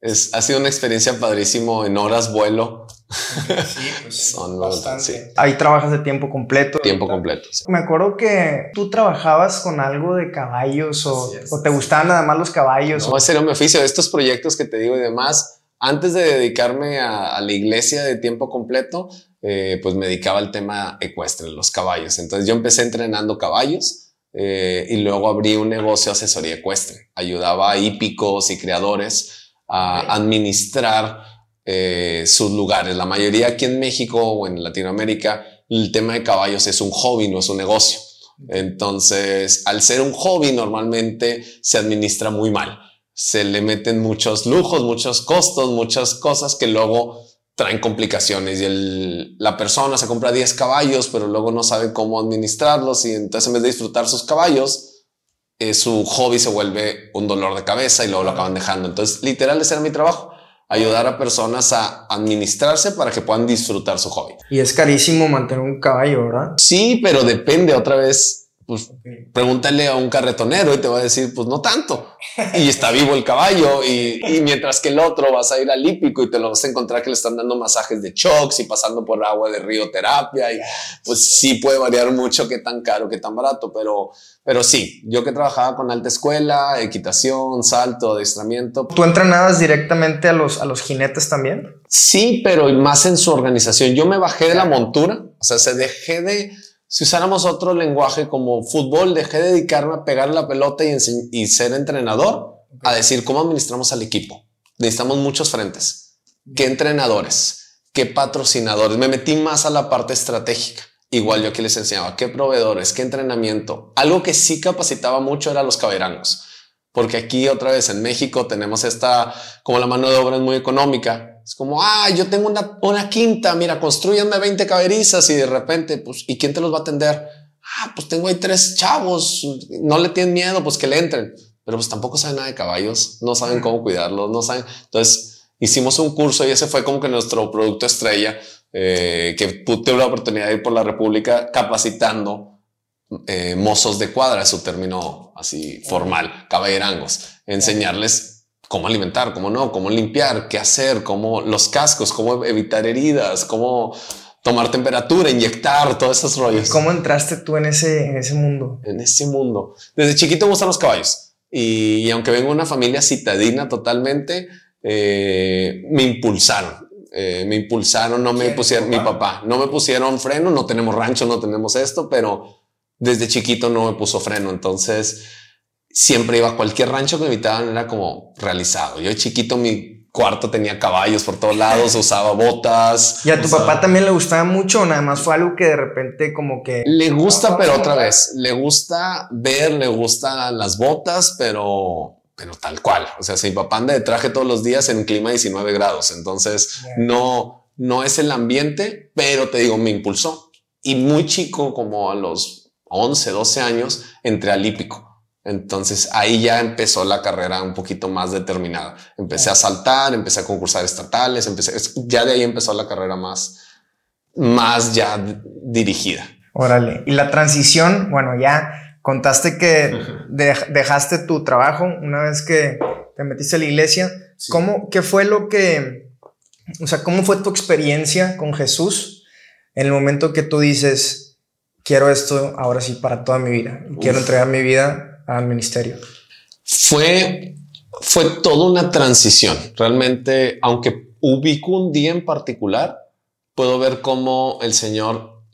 es, ha sido una experiencia padrísimo en horas vuelo. Sí, pues Son bastante. Ahí trabajas de tiempo completo. Tiempo completo. Me acuerdo que tú trabajabas con algo de caballos o, o te gustaban nada más los caballos. No, ese era mi oficio. Estos proyectos que te digo y demás, antes de dedicarme a, la iglesia de tiempo completo, eh, pues me dedicaba al tema ecuestre, los caballos. Entonces yo empecé entrenando caballos eh, y luego abrí un negocio de asesoría ecuestre. Ayudaba a hípicos y creadores a administrar eh, sus lugares. La mayoría aquí en México o en Latinoamérica, el tema de caballos es un hobby, no es un negocio. Entonces, al ser un hobby, normalmente se administra muy mal. Se le meten muchos lujos, muchos costos, muchas cosas que luego traen complicaciones y la persona se compra 10 caballos, pero luego no sabe cómo administrarlos y entonces en vez de disfrutar sus caballos, eh, su hobby se vuelve un dolor de cabeza y luego lo acaban dejando. Entonces, literal, ese era mi trabajo ayudar a personas a administrarse para que puedan disfrutar su hobby. Y es carísimo mantener un caballo, ¿verdad? Sí, pero depende otra vez. Pues pregúntale a un carretonero y te va a decir, pues no tanto. Y está vivo el caballo. Y, mientras que el otro vas a ir al hípico y te lo vas a encontrar que le están dando masajes de shocks y pasando por agua de río terapia. Y pues sí puede variar mucho qué tan caro, qué tan barato. Pero pero sí, yo que trabajaba con alta escuela, equitación, salto, adiestramiento. ¿Tú entrenabas directamente a los, a los jinetes también? Sí, pero más en su organización. Yo me bajé de la montura, o sea, se dejé de, si usáramos otro lenguaje como fútbol, dejé de dedicarme a pegar la pelota y, y ser entrenador, a decir cómo administramos al equipo. Necesitamos muchos frentes. ¿Qué entrenadores? ¿Qué patrocinadores? Me metí más a la parte estratégica. Igual yo aquí les enseñaba qué proveedores, qué entrenamiento. Algo que sí capacitaba mucho era los caberangos, porque aquí otra vez en México tenemos esta, como la mano de obra es muy económica. Es como, ah, yo tengo una, una quinta, mira, construyanme 20 caberizas y de repente, pues, ¿y quién te los va a atender? Ah, pues tengo ahí tres chavos, no le tienen miedo, pues que le entren. Pero pues tampoco saben nada de caballos, no saben cómo cuidarlos, no saben. Entonces hicimos un curso y ese fue como que nuestro producto estrella eh, que tuve la oportunidad de ir por la República capacitando eh, mozos de cuadra, su término así formal, caballerangos, enseñarles cómo alimentar, cómo no, cómo limpiar, qué hacer, cómo los cascos, cómo evitar heridas, cómo tomar temperatura, inyectar, todos esos rollos. ¿Cómo entraste tú en ese, en ese mundo? En ese mundo. Desde chiquito me gustan los caballos. Y, aunque vengo de una familia citadina totalmente, eh, me impulsaron. Eh, me impulsaron, no me pusieron, mi papá, no me pusieron freno, no tenemos rancho, no tenemos esto, pero desde chiquito no me puso freno, entonces siempre iba a cualquier rancho que me invitaban, era como realizado. Yo chiquito mi cuarto tenía caballos por todos lados, usaba botas. ¿Y a tu papá también le gustaba mucho o nada más fue algo que de repente como que... Le gusta, pero otra vez, le gusta ver, le gustan las botas, pero pero tal cual. O sea, si mi papá anda de traje todos los días en un clima de 19 grados, entonces no, no es el ambiente, pero te digo, me impulsó. Y muy chico, como a los 11, 12 años, entré al hípico. Entonces ahí ya empezó la carrera un poquito más determinada. Empecé a saltar, empecé a concursar estatales, empecé, ya de ahí empezó la carrera más, más ya dirigida. Órale. Y la transición, bueno, ya Contaste que dejaste tu trabajo una vez que te metiste a la iglesia. ¿Cómo, qué fue lo que, o sea, cómo fue tu experiencia con Jesús en el momento que tú dices, quiero esto ahora sí para toda mi vida quiero entregar mi vida al ministerio? Fue, fue toda una transición. Realmente, aunque ubico un día en particular, puedo ver cómo el Señor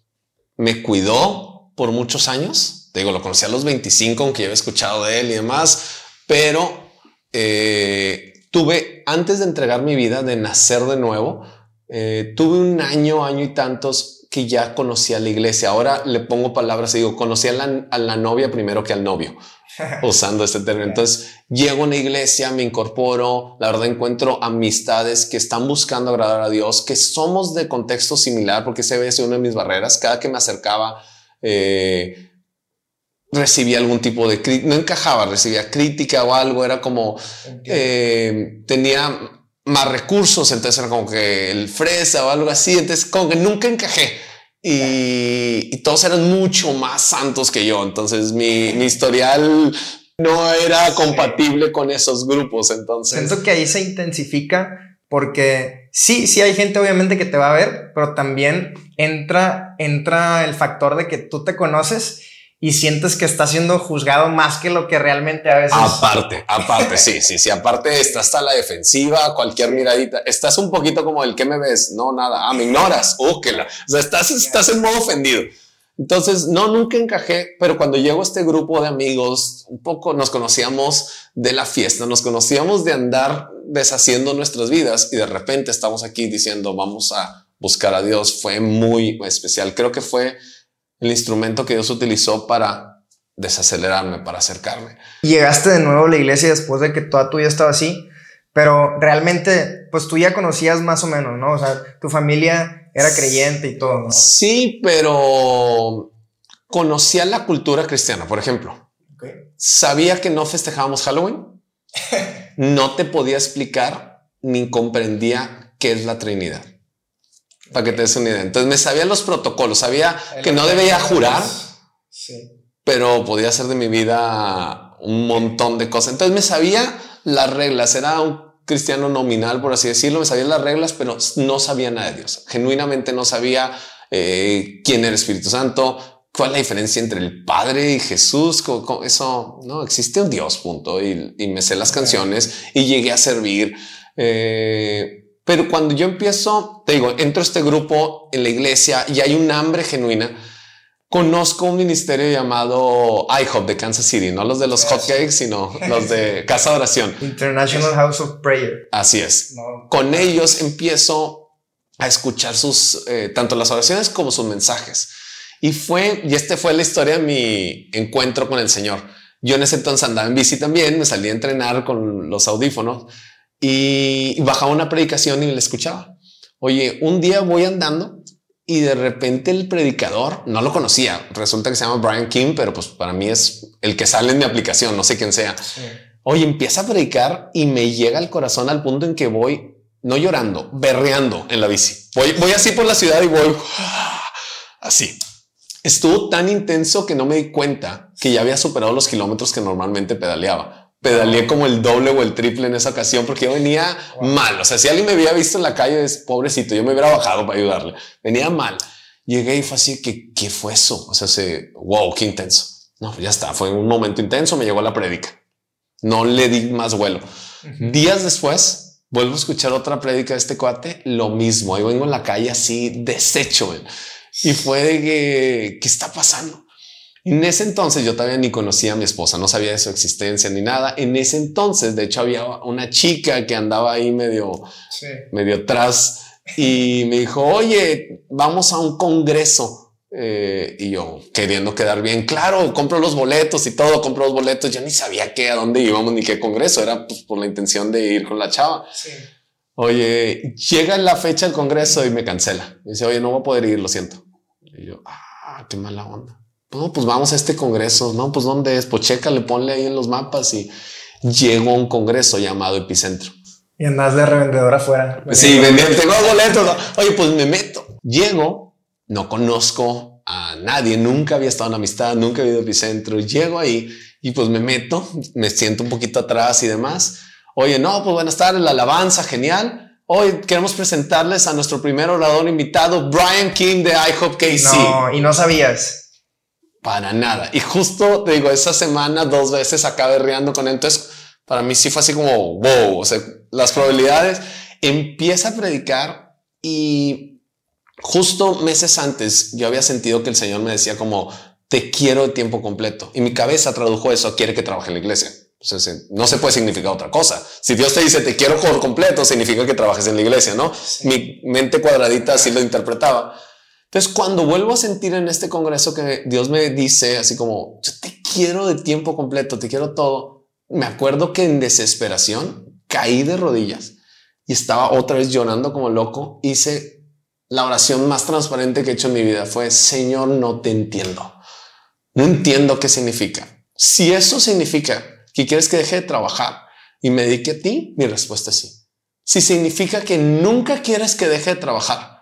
me cuidó por muchos años te digo, lo conocí a los 25, aunque ya había escuchado de él y demás, pero eh, tuve, antes de entregar mi vida, de nacer de nuevo, eh, tuve un año, año y tantos que ya conocía la iglesia. Ahora le pongo palabras y digo, conocí a la, novia primero que al novio, usando este término. Entonces, llego a una iglesia, me incorporo, la verdad encuentro amistades que están buscando agradar a Dios, que somos de contexto similar, porque se ve una de mis barreras. Cada que me acercaba, eh, recibía algún tipo de crítica, no encajaba, recibía crítica o algo, era como, eh, tenía más recursos, entonces era como que el fresa o algo así, entonces como que nunca encajé. Y, todos eran mucho más santos que yo, entonces mi, mi historial no era compatible con esos grupos, entonces... Siento que ahí se intensifica porque sí, sí hay gente obviamente que te va a ver, pero también entra, entra el factor de que tú te conoces y sientes que está siendo juzgado más que lo que realmente a veces. Aparte, aparte, sí, sí, sí. Aparte, estás hasta la defensiva, cualquier miradita. Estás un poquito como el que me ves. No, nada. Ah, me ignoras. Uh, O sea, estás, estás en modo ofendido. Entonces, no, nunca encajé, pero cuando llego a este grupo de amigos, un poco nos conocíamos de la fiesta, nos conocíamos de andar deshaciendo nuestras vidas y de repente estamos aquí diciendo, vamos a buscar a Dios. Fue muy especial. Creo que fue el instrumento que Dios utilizó para desacelerarme, para acercarme. Llegaste de nuevo a la iglesia después de que toda tu vida estaba así, pero realmente, pues tú ya conocías más o menos, ¿no? O sea, tu familia era creyente y todo, ¿no? Sí, pero conocía la cultura cristiana, por ejemplo. Sabía que no festejábamos Halloween. no te podía explicar ni comprendía qué es la Trinidad. Para que te des una idea. Entonces me sabía los protocolos, sabía que no debía jurar, pero podía hacer de mi vida un montón de cosas. Entonces me sabía las reglas, era un cristiano nominal, por así decirlo, me sabía las reglas, pero no sabía nada de Dios. Genuinamente no sabía eh, quién era el Espíritu Santo, cuál es la diferencia entre el Padre y Jesús. eso no existe un Dios, punto. Y, me sé las canciones y llegué a servir. Eh, pero cuando yo empiezo, te digo, entro a este grupo en la iglesia y hay un hambre genuina Conozco un ministerio llamado IHOP de Kansas City, no los de los hotcakes, sino los de Casa de Oración. International House of Prayer. Así es. Con ellos empiezo a escuchar sus, eh, tanto las oraciones como sus mensajes. Y fue, y este fue la historia de mi encuentro con el Señor. Yo en ese entonces andaba en bici también, me salí a entrenar con los audífonos y bajaba una predicación y le escuchaba. Oye, un día voy andando y de repente el predicador no lo conocía. Resulta que se llama Brian King, pero pues para mí es el que sale en mi aplicación, no sé quién sea. Oye, empieza a predicar y me llega al corazón al punto en que voy no llorando, berreando en la bici. Voy, voy así por la ciudad y voy así. Estuvo tan intenso que no me di cuenta que ya había superado los kilómetros que normalmente pedaleaba pedaleé como el doble o el triple en esa ocasión porque yo venía mal. O sea, si alguien me había visto en la calle, es pobrecito, yo me hubiera bajado para ayudarle. Venía mal. Llegué y fue así que, ¿qué fue eso? O sea, se, wow, qué intenso. No, pues ya está. Fue un momento intenso. Me llegó la prédica. No le di más vuelo. Días después, vuelvo a escuchar otra prédica de este cuate. Lo mismo. Ahí vengo en la calle así deshecho. Y fue de que, ¿qué está pasando? En ese entonces yo todavía ni conocía a mi esposa, no sabía de su existencia ni nada. En ese entonces, de hecho, había una chica que andaba ahí medio, medio atrás y me dijo, oye, vamos a un congreso. Eh, y yo queriendo quedar bien, claro, compro los boletos y todo, compro los boletos. Yo ni sabía qué, a dónde íbamos ni qué congreso, era pues, por la intención de ir con la chava. Oye, llega la fecha del congreso y me cancela. Me dice, oye, no voy a poder ir, lo siento. Y yo, ah, qué mala onda no, pues vamos a este congreso, no, pues dónde es, pues le ponle ahí en los mapas y llego a un congreso llamado Epicentro. Y andas de revendedor afuera. Sí, vendiendo, tengo boletos. Oye, pues me meto. Llego, no conozco a nadie, nunca había estado en amistad, nunca había ido a Epicentro. Llego ahí y pues me meto, me siento un poquito atrás y demás. Oye, no, pues buenas tardes, la alabanza, genial. Hoy queremos presentarles a nuestro primer orador invitado, Brian King de IHOP KC. No, y no sabías. Para nada. Y justo te digo, esa semana dos veces acabé riendo con él. Entonces, para mí sí fue así como wow. O sea, las probabilidades empieza a predicar y justo meses antes yo había sentido que el Señor me decía como te quiero de tiempo completo y mi cabeza tradujo eso. Quiere que trabaje en la iglesia. O sea, no se puede significar otra cosa. Si Dios te dice te quiero por completo, significa que trabajes en la iglesia, no? Mi mente cuadradita así lo interpretaba. Entonces, cuando vuelvo a sentir en este congreso que Dios me dice así como, yo te quiero de tiempo completo, te quiero todo, me acuerdo que en desesperación caí de rodillas y estaba otra vez llorando como loco. Hice la oración más transparente que he hecho en mi vida. Fue, Señor, no te entiendo. No entiendo qué significa. Si eso significa que quieres que deje de trabajar y me dedique a ti, mi respuesta es sí. Si significa que nunca quieres que deje de trabajar,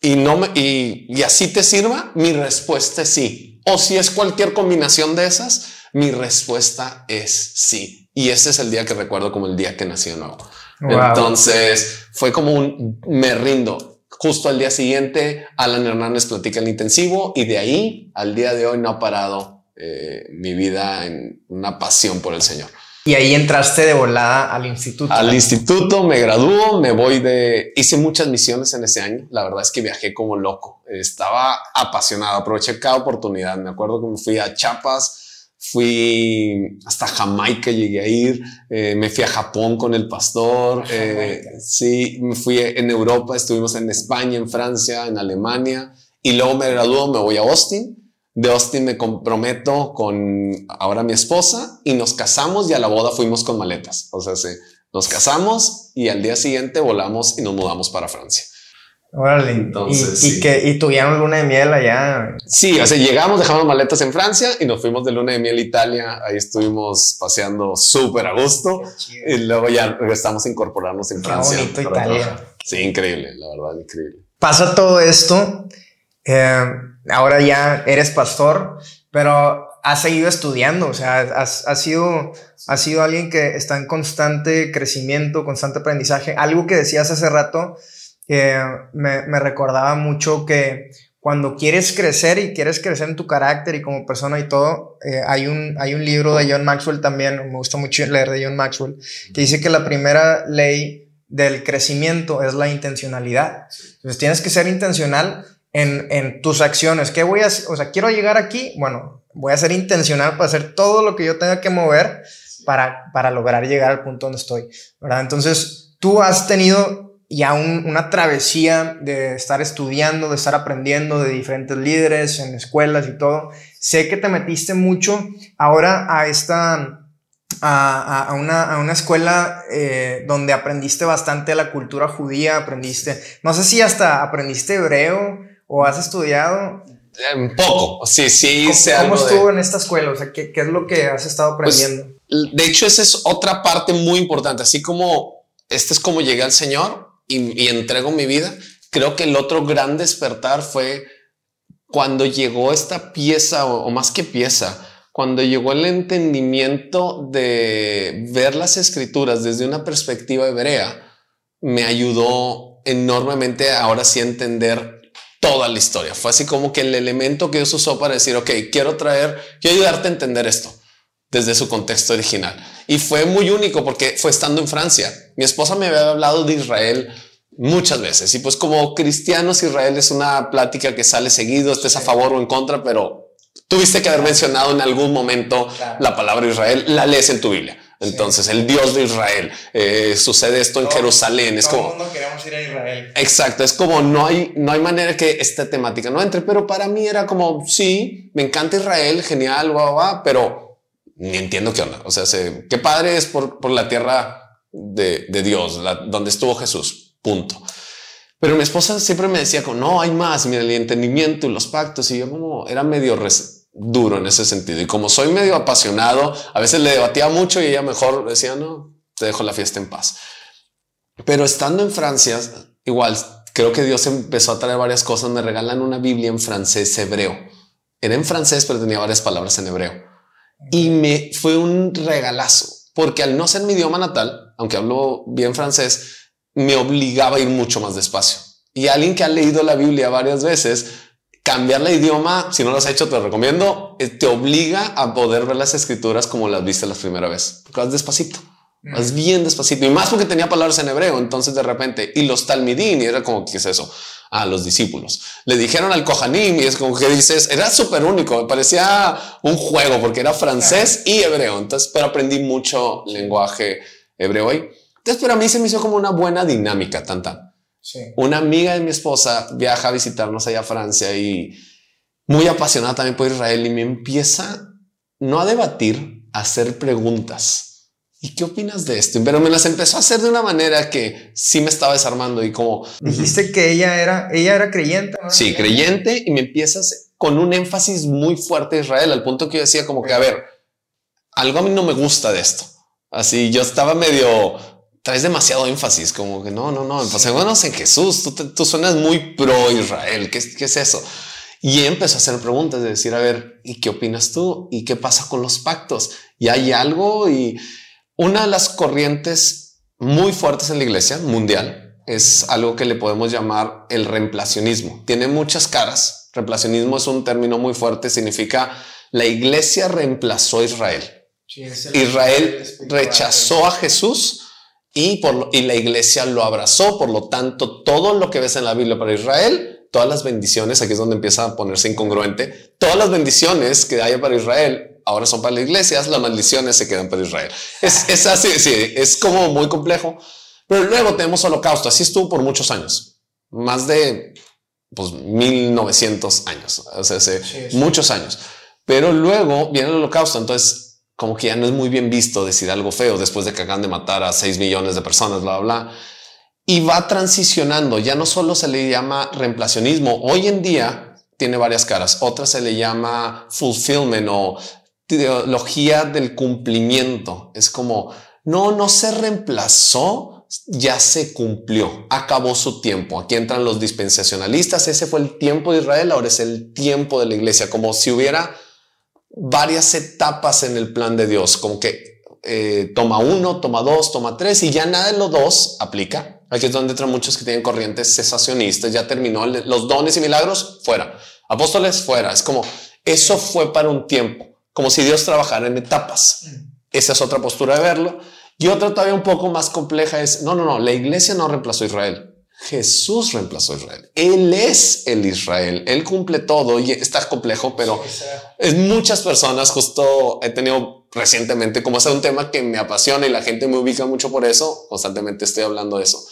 y no me, y, así te sirva, mi respuesta es sí. O si es cualquier combinación de esas, mi respuesta es sí. Y ese es el día que recuerdo como el día que nací de nuevo. Entonces fue como un me rindo. Justo al día siguiente, Alan Hernández platica el intensivo y de ahí al día de hoy no ha parado eh, mi vida en una pasión por el Señor. Y ahí entraste de volada al instituto. Al instituto, me graduó, me voy de... Hice muchas misiones en ese año. La verdad es que viajé como loco. Estaba apasionado, aproveché cada oportunidad. Me acuerdo que me fui a Chiapas, fui hasta Jamaica, llegué a ir, eh, me fui a Japón con el pastor. Eh, sí, me fui en Europa, estuvimos en España, en Francia, en Alemania. Y luego me graduó, me voy a Austin de Austin me comprometo con ahora mi esposa y nos casamos y a la boda fuimos con maletas. O sea, sí, nos casamos y al día siguiente volamos y nos mudamos para Francia. Órale, entonces. ¿Y, que, ¿Y tuvieron luna de miel allá? Sí, o sea, llegamos, dejamos maletas en Francia y nos fuimos de luna de miel a Italia. Ahí estuvimos paseando súper a gusto y luego ya estamos a incorporarnos en Francia. Bonito Italia. Sí, increíble, la verdad, increíble. Pasa todo esto. Eh, ahora ya eres pastor, pero has seguido estudiando, o sea, has, sido, has sido alguien que está en constante crecimiento, constante aprendizaje. Algo que decías hace rato me, me, recordaba mucho que cuando quieres crecer y quieres crecer en tu carácter y como persona y todo, eh, hay, un, hay un libro de John Maxwell también, me gusta mucho leer de John Maxwell, que dice que la primera ley del crecimiento es la intencionalidad. Entonces tienes que ser intencional en, tus acciones. ¿Qué voy a? O sea, quiero llegar aquí, bueno, voy a ser intencional para hacer todo lo que yo tenga que mover para, para lograr llegar al punto donde estoy, ¿verdad? Entonces, tú has tenido ya una travesía de estar estudiando, de estar aprendiendo de diferentes líderes en escuelas y todo. Sé que te metiste mucho ahora a esta... A, una, a una, escuela eh, donde aprendiste bastante la cultura judía, aprendiste, no sé si hasta aprendiste hebreo, ¿O has estudiado? Un poco, sí, sí. ¿Cómo, ¿cómo estuvo en esta escuela? O sea, ¿qué, ¿qué, es lo que has estado pues, aprendiendo? de hecho, esa es otra parte muy importante. Así como este es como llegué al Señor y, y entrego mi vida, creo que el otro gran despertar fue cuando llegó esta pieza, o, o más que pieza, cuando llegó el entendimiento de ver las escrituras desde una perspectiva hebrea, me ayudó enormemente ahora sí a entender toda la historia. Fue así como que el elemento que Dios usó para decir, ok, quiero traer, quiero ayudarte a entender esto desde su contexto original. Y fue muy único porque fue estando en Francia. Mi esposa me había hablado de Israel muchas veces y pues como cristianos Israel es una plática que sale seguido, estés a favor o en contra, pero tuviste que haber mencionado en algún momento la palabra Israel, la lees en tu Biblia. Entonces, el Dios de Israel, eh, sucede esto en Jerusalén. Es como. mundo queremos ir a Israel. Exacto, es como no hay, no hay manera que esta temática no entre, pero para mí era como, sí, me encanta Israel, genial, guau, guau, pero ni entiendo qué onda. O sea, qué padre es por, por la tierra de, de Dios, donde estuvo Jesús, punto. Pero mi esposa siempre me decía como, no, hay más, mira, el entendimiento y los pactos, y yo como, era medio duro en ese sentido. Y como soy medio apasionado, a veces le debatía mucho y ella mejor decía, no, te dejo la fiesta en paz. Pero estando en Francia, igual, creo que Dios empezó a traer varias cosas. Me regalan una Biblia en francés hebreo. Era en francés, pero tenía varias palabras en hebreo. Y me fue un regalazo, porque al no ser mi idioma natal, aunque hablo bien francés, me obligaba a ir mucho más despacio. Y alguien que ha leído la Biblia varias veces cambiar el idioma, si no lo has hecho, te lo recomiendo, eh, te obliga a poder ver las escrituras como las viste la primera vez. Porque vas despacito, mm. vas bien despacito. Y más porque tenía palabras en hebreo, entonces de repente, y los talmidim, y era como, ¿qué es eso? A los discípulos. Le dijeron al Kohanim, y es como que dices, era súper único, parecía un juego, porque era francés y hebreo. Entonces, pero aprendí mucho lenguaje hebreo ahí. Entonces, pero a mí se me hizo como una buena dinámica, tanta. Una amiga de mi esposa viaja a visitarnos allá a Francia y muy apasionada también por Israel y me empieza no a debatir, a hacer preguntas. ¿Y qué opinas de esto? Pero me las empezó a hacer de una manera que sí me estaba desarmando y como... Dijiste que ella era, ella era creyente. Sí, creyente y me empiezas con un énfasis muy fuerte a Israel, al punto que yo decía como que, a ver, algo a mí no me gusta de esto. Así yo estaba medio traes demasiado énfasis, como que no, no, no, enfocémonos en Jesús, tú, tú suenas muy pro Israel, ¿Qué, ¿qué, es eso? Y empezó a hacer preguntas de decir, a ver, ¿y qué opinas tú? ¿Y qué pasa con los pactos? ¿Y hay algo? Y una de las corrientes muy fuertes en la iglesia mundial es algo que le podemos llamar el reemplacionismo. Tiene muchas caras. Reemplacionismo es un término muy fuerte, significa la iglesia reemplazó a Israel. Israel rechazó a Jesús y, por, y la iglesia lo abrazó. Por lo tanto, todo lo que ves en la Biblia para Israel, todas las bendiciones, aquí es donde empieza a ponerse incongruente, todas las bendiciones que haya para Israel ahora son para la iglesia, las maldiciones se quedan para Israel. Es, es así, sí, es como muy complejo. Pero luego tenemos holocausto, así estuvo por muchos años, más de pues 1900 años, o sea, hace muchos años. Pero luego viene el holocausto, entonces como que ya no es muy bien visto decir algo feo después de que acaban de matar a 6 millones de personas, bla, bla, bla. Y va transicionando, ya no solo se le llama reemplacionismo, hoy en día tiene varias caras, otra se le llama fulfillment o teología del cumplimiento. Es como, no, no se reemplazó, ya se cumplió, acabó su tiempo. Aquí entran los dispensacionalistas, ese fue el tiempo de Israel, ahora es el tiempo de la iglesia, como si hubiera varias etapas en el plan de Dios, como que eh, toma uno, toma dos, toma tres y ya nada de los dos aplica. Aquí es donde entran muchos que tienen corrientes cesacionistas, ya terminó los dones y milagros, fuera. Apóstoles, fuera. Es como, eso fue para un tiempo, como si Dios trabajara en etapas. Esa es otra postura de verlo. Y otra todavía un poco más compleja es, no, no, no, la iglesia no reemplazó a Israel. Jesús reemplazó a Israel. Él es el Israel. Él cumple todo y está complejo, pero es muchas personas. Justo he tenido recientemente, como es un tema que me apasiona y la gente me ubica mucho por eso, constantemente estoy hablando de eso.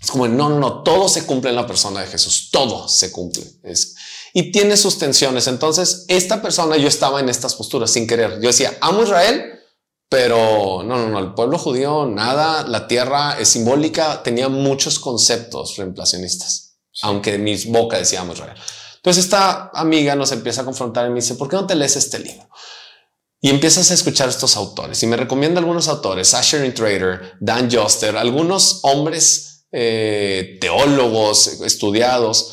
Es como, no, no, no, todo se cumple en la persona de Jesús. Todo se cumple. Es, y tiene sus tensiones. Entonces, esta persona, yo estaba en estas posturas sin querer. Yo decía, amo Israel, pero no, no, no, el pueblo judío, nada, la tierra es simbólica, tenía muchos conceptos reemplacionistas, aunque en mi boca decíamos Israel. Entonces esta amiga nos empieza a confrontar y me dice, ¿por qué no te lees este libro? Y empiezas a escuchar estos autores y me recomienda algunos autores, Asher Trader, Dan Joster, algunos hombres eh, teólogos estudiados.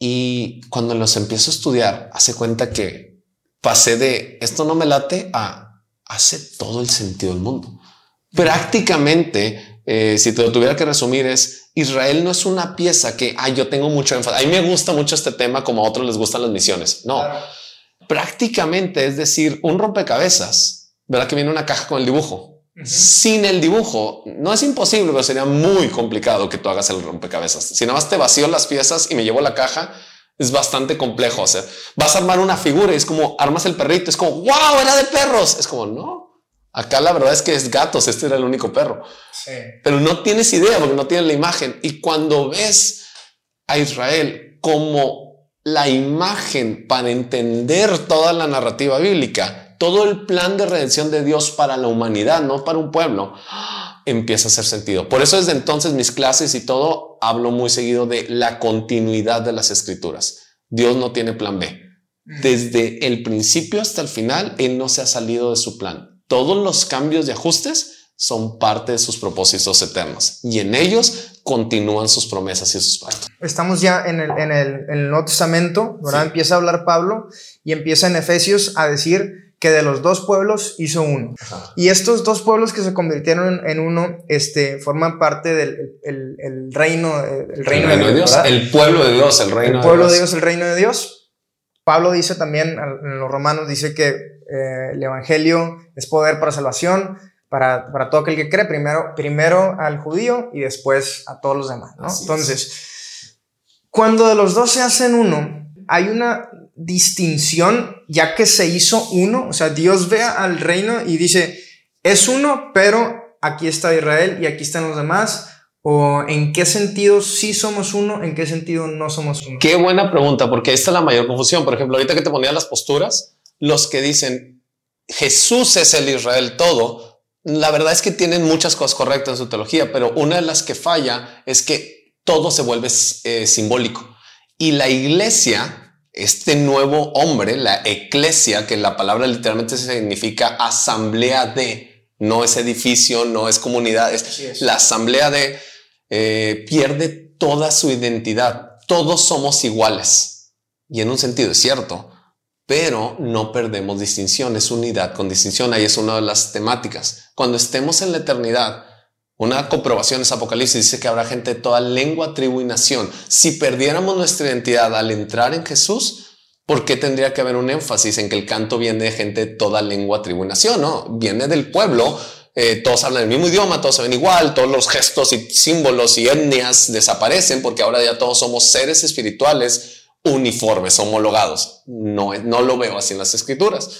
Y cuando los empiezo a estudiar, hace cuenta que pasé de esto no me late a hace todo el sentido del mundo. Prácticamente, eh, si te lo tuviera que resumir, es Israel no es una pieza que ay, yo tengo mucho énfasis. A mí me gusta mucho este tema, como a otros les gustan las misiones. No, prácticamente es decir, un rompecabezas, verdad que viene una caja con el dibujo. Sin el dibujo no es imposible, pero sería muy complicado que tú hagas el rompecabezas. Si nada más te vacío las piezas y me llevo la caja, es bastante complejo. O sea, vas a armar una figura y es como armas el perrito, es como wow, era de perros. Es como no. Acá la verdad es que es gatos. Este era el único perro, pero no tienes idea porque no tienes la imagen. Y cuando ves a Israel como la imagen para entender toda la narrativa bíblica, todo el plan de redención de Dios para la humanidad, no para un pueblo, empieza a hacer sentido. Por eso desde entonces mis clases y todo hablo muy seguido de la continuidad de las escrituras. Dios no tiene plan B. Mm. Desde el principio hasta el final, Él no se ha salido de su plan. Todos los cambios y ajustes son parte de sus propósitos eternos y en ellos continúan sus promesas y sus pactos. Estamos ya en el, en el, en el Nuevo Testamento, ¿verdad? Empieza a hablar Pablo y empieza en Efesios a decir que de los dos pueblos hizo uno. Y estos dos pueblos que se convirtieron en, uno, este, forman parte del el, reino, el reino, de, Dios, el pueblo de Dios, el reino el pueblo de Dios. el reino de Dios. Pablo dice también en los romanos, dice que eh, el evangelio es poder para salvación, para, para, todo aquel que cree, primero, primero al judío y después a todos los demás. Entonces, cuando de los dos se hacen uno, hay una distinción ya que se hizo uno, o sea, Dios ve al reino y dice, es uno, pero aquí está Israel y aquí están los demás, o en qué sentido sí somos uno, en qué sentido no somos uno. Qué buena pregunta, porque esta es la mayor confusión. Por ejemplo, ahorita que te ponía las posturas, los que dicen Jesús es el Israel todo, la verdad es que tienen muchas cosas correctas en su teología, pero una de las que falla es que todo se vuelve eh, simbólico. Y la iglesia este nuevo hombre, la eclesia, que la palabra literalmente significa asamblea de, no es edificio, no es comunidad, es, la asamblea de, eh, pierde toda su identidad. Todos somos iguales. Y en un sentido es cierto, pero no perdemos distinción, es unidad con distinción. Ahí es una de las temáticas. Cuando estemos en la eternidad, una comprobación es Apocalipsis, dice que habrá gente de toda lengua, tribu y nación. Si perdiéramos nuestra identidad al entrar en Jesús, ¿Por qué tendría que haber un énfasis en que el canto viene de gente de toda lengua, tribu y nación? No, viene del pueblo. Eh, todos hablan el mismo idioma, todos se ven igual, todos los gestos y símbolos y etnias desaparecen porque ahora ya todos somos seres espirituales uniformes, homologados. No, no lo veo así en las escrituras.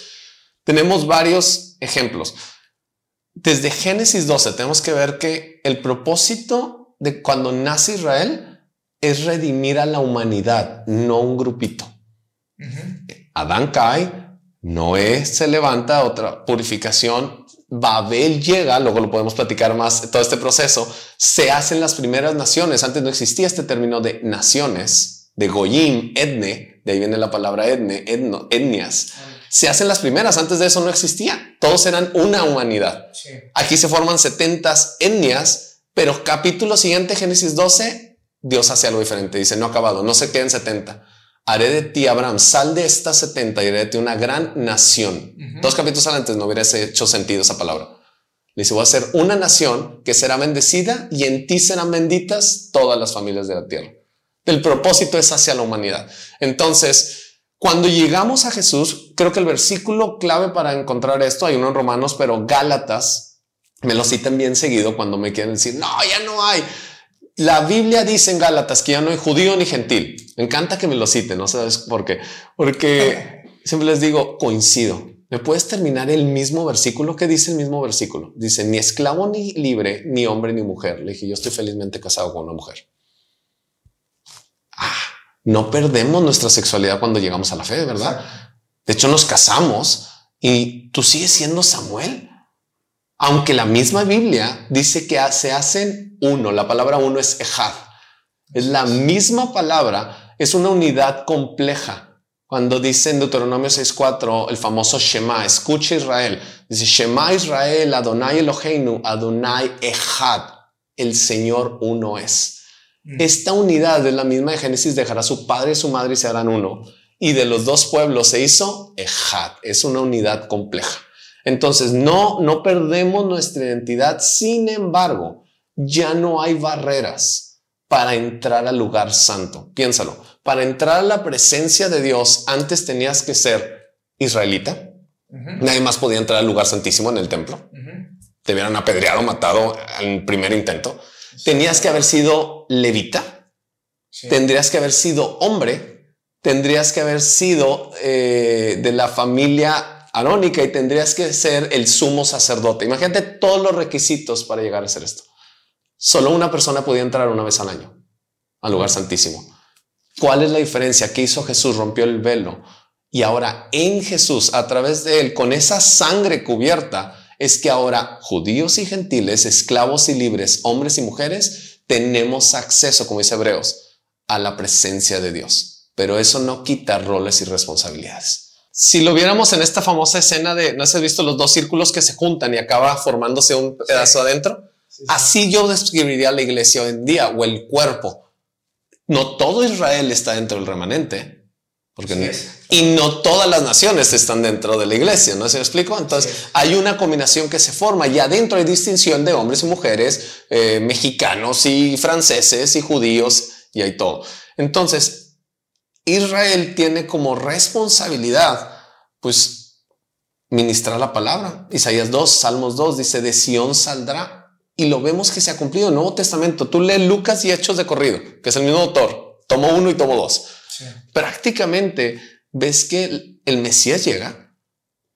Tenemos varios ejemplos. Desde Génesis 12 tenemos que ver que el propósito de cuando nace Israel es redimir a la humanidad, no un grupito. Adán cae, Noé se levanta, otra purificación, Babel llega, luego lo podemos platicar más, todo este proceso, se hacen las primeras naciones, antes no existía este término de naciones, de Goyim, etne, de ahí viene la palabra etne, etnias. Se hacen las primeras, antes de eso no existía, todos eran una humanidad. Aquí se forman 70 etnias, pero capítulo siguiente, Génesis 12, Dios hace algo diferente, dice, no acabado, no se queden 70 haré de ti, Abraham, sal de estas 70 y haré de ti una gran nación. Dos capítulos antes no hubiera hecho sentido esa palabra. Le dice, voy a ser una nación que será bendecida y en ti serán benditas todas las familias de la tierra. El propósito es hacia la humanidad. Entonces, cuando llegamos a Jesús, creo que el versículo clave para encontrar esto, hay uno en Romanos, pero Gálatas, me lo citan bien seguido cuando me quieren decir, no, ya no hay la Biblia dice en Gálatas que ya no hay judío ni gentil. Me encanta que me lo citen, no sabes por qué. Porque siempre les digo, coincido. ¿Me puedes terminar el mismo versículo? que dice el mismo versículo? Dice, ni esclavo ni libre, ni hombre ni mujer. Le dije, yo estoy felizmente casado con una mujer. Ah, no perdemos nuestra sexualidad cuando llegamos a la fe, ¿verdad? De hecho, nos casamos y tú sigues siendo Samuel. Aunque la misma Biblia dice que se hacen uno, la palabra uno es ejad. Es la misma palabra, es una unidad compleja. Cuando dice en Deuteronomio 6.4 el famoso Shema, escucha Israel, dice Shema Israel, Adonai Eloheinu, Adonai Ejad, el Señor uno es. Mm. Esta unidad es la misma de Génesis, dejará su padre y su madre y se harán uno. Y de los dos pueblos se hizo Ejad, es una unidad compleja. Entonces, no, no perdemos nuestra identidad. Sin embargo, ya no hay barreras para entrar al lugar santo. Piénsalo. Para entrar a la presencia de Dios, antes tenías que ser israelita. Nadie más podía entrar al lugar santísimo en el templo. Te hubieran apedreado, matado el primer intento. Tenías que haber sido levita. Tendrías que haber sido hombre. Tendrías que haber sido eh, de la familia arónica y tendrías que ser el sumo sacerdote. Imagínate todos los requisitos para llegar a ser esto. Solo una persona podía entrar una vez al año al lugar santísimo. ¿Cuál es la diferencia? ¿Qué hizo Jesús? Rompió el velo. Y ahora en Jesús, a través de él, con esa sangre cubierta, es que ahora judíos y gentiles, esclavos y libres, hombres y mujeres, tenemos acceso, como dice Hebreos, a la presencia de Dios. Pero eso no quita roles y responsabilidades. Si lo viéramos en esta famosa escena de, ¿no has visto los dos círculos que se juntan y acaba formándose un pedazo adentro? Así yo describiría la iglesia hoy en día o el cuerpo. No todo Israel está dentro del remanente, porque y no todas las naciones están dentro de la iglesia, ¿no se me explico? Entonces hay una combinación que se forma y adentro hay distinción de hombres y mujeres, eh, mexicanos y franceses y judíos y hay todo. Entonces Israel tiene como responsabilidad, pues, ministrar la palabra. Isaías 2, Salmos 2 dice, de Sión saldrá. Y lo vemos que se ha cumplido en el Nuevo Testamento. Tú lees Lucas y Hechos de corrido, que es el mismo autor. Tomo uno y tomo dos. Prácticamente ves que el Mesías llega.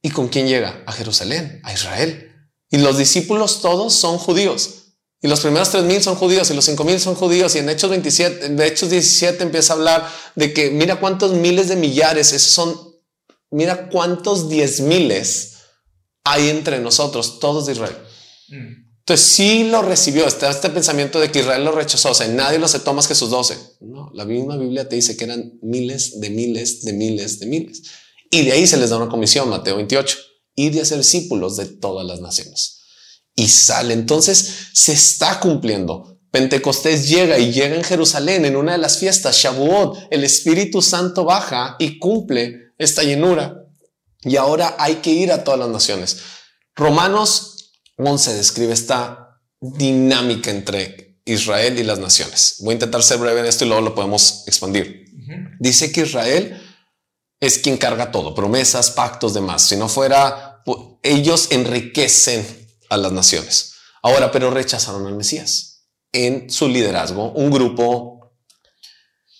¿Y con quién llega? A Jerusalén, a Israel. Y los discípulos todos son judíos. Y los primeros 3.000 son judíos y los 5.000 son judíos. Y en Hechos 27, en Hechos 17 empieza a hablar de que mira cuántos miles de millares, esos son, mira cuántos diez miles hay entre nosotros, todos de Israel. Mm. Entonces sí lo recibió, está este pensamiento de que Israel lo rechazó, o sea, nadie lo aceptó más que sus doce. No, la misma Biblia te dice que eran miles de miles de miles de miles. Y de ahí se les da una comisión, Mateo 28, y de hacer discípulos de todas las naciones y sale. Entonces se está cumpliendo. Pentecostés llega y llega en Jerusalén en una de las fiestas, Shavuot, el Espíritu Santo baja y cumple esta llenura. Y ahora hay que ir a todas las naciones. Romanos 11 describe esta dinámica entre Israel y las naciones. Voy a intentar ser breve en esto y luego lo podemos expandir. Dice que Israel es quien carga todo, promesas, pactos, demás. Si no fuera, ellos enriquecen a las naciones. Ahora, pero rechazaron al Mesías en su liderazgo, un grupo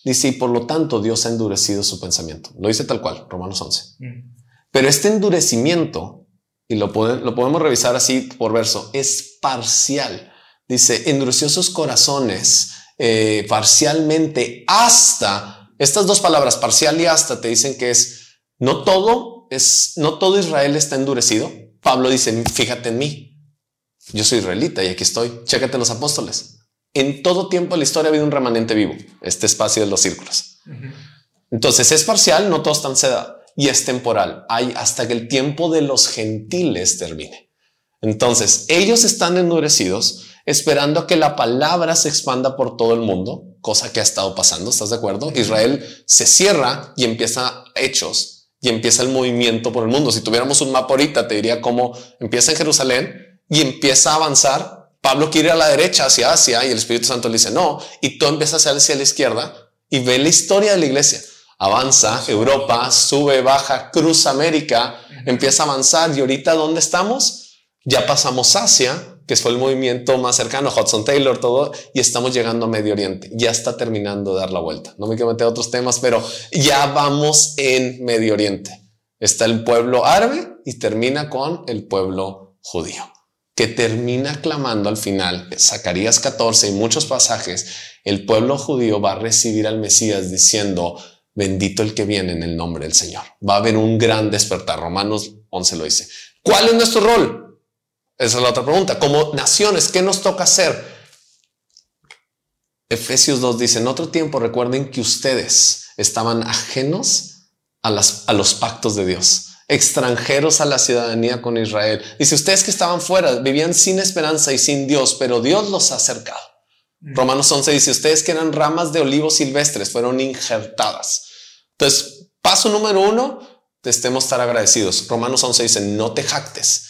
dice, y por lo tanto Dios ha endurecido su pensamiento. Lo dice tal cual, Romanos 11. Mm. Pero este endurecimiento, y lo, lo podemos revisar así por verso, es parcial. Dice, endureció sus corazones eh, parcialmente hasta, estas dos palabras, parcial y hasta, te dicen que es, no todo es, no todo Israel está endurecido. Pablo dice, fíjate en mí, yo soy israelita y aquí estoy. Chécate los apóstoles. En todo tiempo de la historia ha habido un remanente vivo, este espacio de los círculos. Entonces es parcial, no todos están seda y es temporal. Hay hasta que el tiempo de los gentiles termine. Entonces ellos están endurecidos esperando a que la palabra se expanda por todo el mundo, cosa que ha estado pasando. ¿Estás de acuerdo? Israel se cierra y empieza hechos y empieza el movimiento por el mundo. Si tuviéramos un mapa ahorita, te diría cómo empieza en Jerusalén, y empieza a avanzar. Pablo quiere ir a la derecha, hacia Asia, y el Espíritu Santo le dice no, y todo empieza a hacia la izquierda y ve la historia de la iglesia. Avanza, Europa, sube, baja, cruza América, empieza a avanzar y ahorita ¿dónde estamos? Ya pasamos Asia, que fue el movimiento más cercano, Hudson Taylor, todo, y estamos llegando a Medio Oriente. Ya está terminando de dar la vuelta. No me quiero meter a otros temas, pero ya vamos en Medio Oriente. Está el pueblo árabe y termina con el pueblo judío que termina clamando al final, Zacarías 14 y muchos pasajes, el pueblo judío va a recibir al Mesías diciendo, bendito el que viene en el nombre del Señor. Va a haber un gran despertar. Romanos 11 lo dice. ¿Cuál es nuestro rol? Esa es la otra pregunta. Como naciones, ¿qué nos toca hacer? Efesios 2 dice, en otro tiempo recuerden que ustedes estaban ajenos a, las, a los pactos de Dios extranjeros a la ciudadanía con Israel. Dice, ustedes que estaban fuera vivían sin esperanza y sin Dios, pero Dios los ha acercado. Mm. Romanos 11 dice, ustedes que eran ramas de olivos silvestres fueron injertadas. Entonces, paso número uno, estemos estar agradecidos. Romanos 11 dice, no te jactes,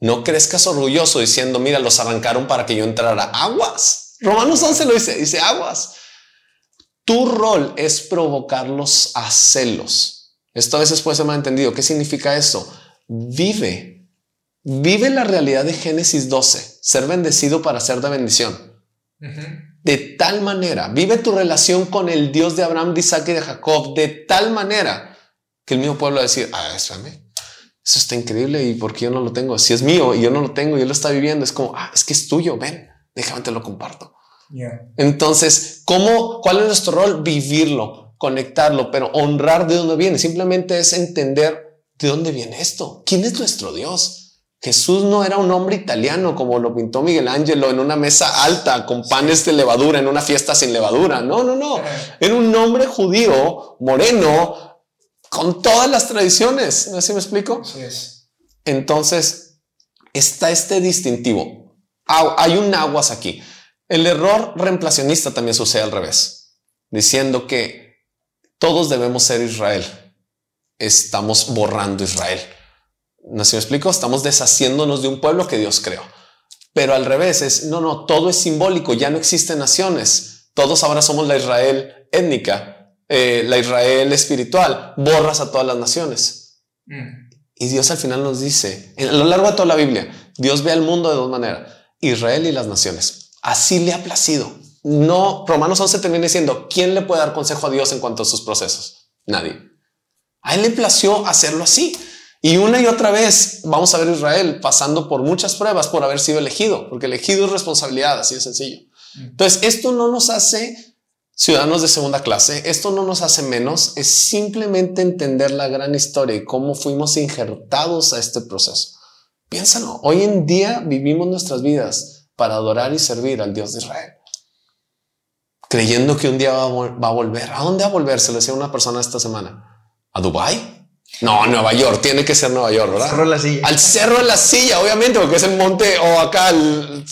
no crezcas orgulloso diciendo, mira, los arrancaron para que yo entrara. Aguas. Romanos 11 lo dice, dice aguas. Tu rol es provocarlos a celos esto a veces puede ser mal entendido. ¿Qué significa eso? Vive, vive la realidad de Génesis 12, ser bendecido para ser de bendición. De tal manera, vive tu relación con el Dios de Abraham, de Isaac y de Jacob, de tal manera que el mismo pueblo va a decir, ah, eso está increíble y por qué yo no lo tengo. Si es mío y yo no lo tengo y él lo está viviendo, es como, ah, es que es tuyo, ven, déjame te lo comparto. Entonces, ¿cómo, ¿cuál es nuestro rol? Vivirlo conectarlo, pero honrar de dónde viene. Simplemente es entender de dónde viene esto. ¿Quién es nuestro Dios? Jesús no era un hombre italiano como lo pintó Miguel Ángelo en una mesa alta con panes de levadura en una fiesta sin levadura. No, no, no. Era un hombre judío, moreno, con todas las tradiciones. ¿Así me explico? es. Entonces, está este distintivo. Hay un aguas aquí. El error reemplacionista también sucede al revés, diciendo que todos debemos ser Israel. Estamos borrando Israel. ¿No se me explico? Estamos deshaciéndonos de un pueblo que Dios creó. Pero al revés es, no, no, todo es simbólico, ya no existen naciones. Todos ahora somos la Israel étnica, eh, la Israel espiritual. Borras a todas las naciones. Mm. Y Dios al final nos dice, a lo largo de toda la Biblia, Dios ve al mundo de dos maneras, Israel y las naciones. Así le ha placido no, Romanos 11 termina diciendo, ¿quién le puede dar consejo a Dios en cuanto a sus procesos? Nadie. A él le plació hacerlo así. Y una y otra vez vamos a ver Israel pasando por muchas pruebas por haber sido elegido, porque elegido es responsabilidad, así de sencillo. Entonces, esto no nos hace ciudadanos de segunda clase, esto no nos hace menos, es simplemente entender la gran historia y cómo fuimos injertados a este proceso. Piénsalo, hoy en día vivimos nuestras vidas para adorar y servir al Dios de Israel creyendo que un día va a, volver. ¿A dónde va a volver? Se le decía una persona esta semana. ¿A Dubai? No, Nueva York. Tiene que ser Nueva York, ¿verdad? Cerro de la silla. Al Cerro de la Silla, obviamente, porque es el monte, o acá el,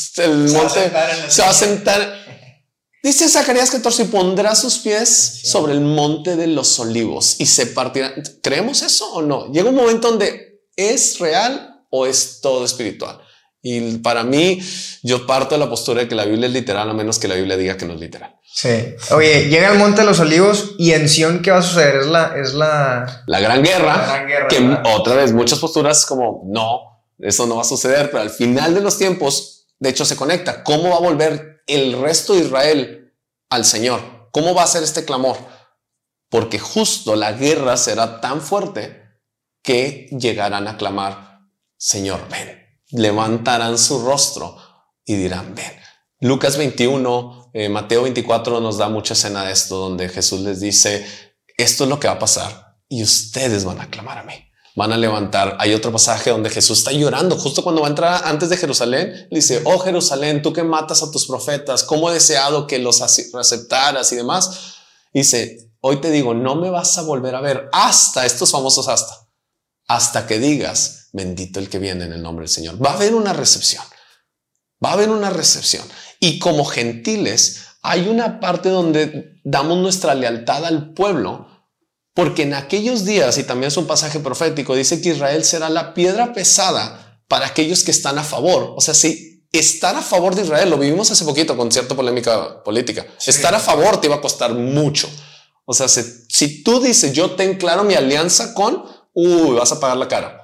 monte. se va a sentar. Dice Zacarías 14, y pondrá sus pies sobre el monte de los olivos y se partirá. ¿Creemos eso o no? Llega un momento donde es real o es todo espiritual. Y para mí, yo parto de la postura de que la Biblia es literal, a menos que la Biblia diga que no es literal. Sí. Oye, llega el Monte de los Olivos y en Sion, ¿qué va a suceder? Es la... Es la... La gran guerra. La gran guerra, que ¿verdad? otra vez, muchas posturas como, no, eso no va a suceder, pero al final de los tiempos, de hecho, se conecta. ¿Cómo va a volver el resto de Israel al Señor? ¿Cómo va a ser este clamor? Porque justo la guerra será tan fuerte que llegarán a clamar, Señor, ven. Levantarán su rostro y dirán, ven. Lucas 21, eh, Mateo 24 nos da mucha escena de esto, donde Jesús les dice, esto es lo que va a pasar y ustedes van a clamar a mí. Van a levantar. Hay otro pasaje donde Jesús está llorando justo cuando va a entrar antes de Jerusalén. Le dice, oh Jerusalén, tú que matas a tus profetas, cómo he deseado que los ace- aceptaras y demás. Dice, hoy te digo, no me vas a volver a ver hasta estos famosos hasta, hasta que digas, bendito el que viene en el nombre del Señor. Va a haber una recepción. Va a haber una recepción. Y como gentiles, hay una parte donde damos nuestra lealtad al pueblo, porque en aquellos días, y también es un pasaje profético, dice que Israel será la piedra pesada para aquellos que están a favor. O sea, si estar a favor de Israel, lo vivimos hace poquito con cierta polémica política, Sí. estar a favor te iba a costar mucho. O sea, si, si tú dices, yo tengo claro mi alianza con, uy, vas a pagar la cara.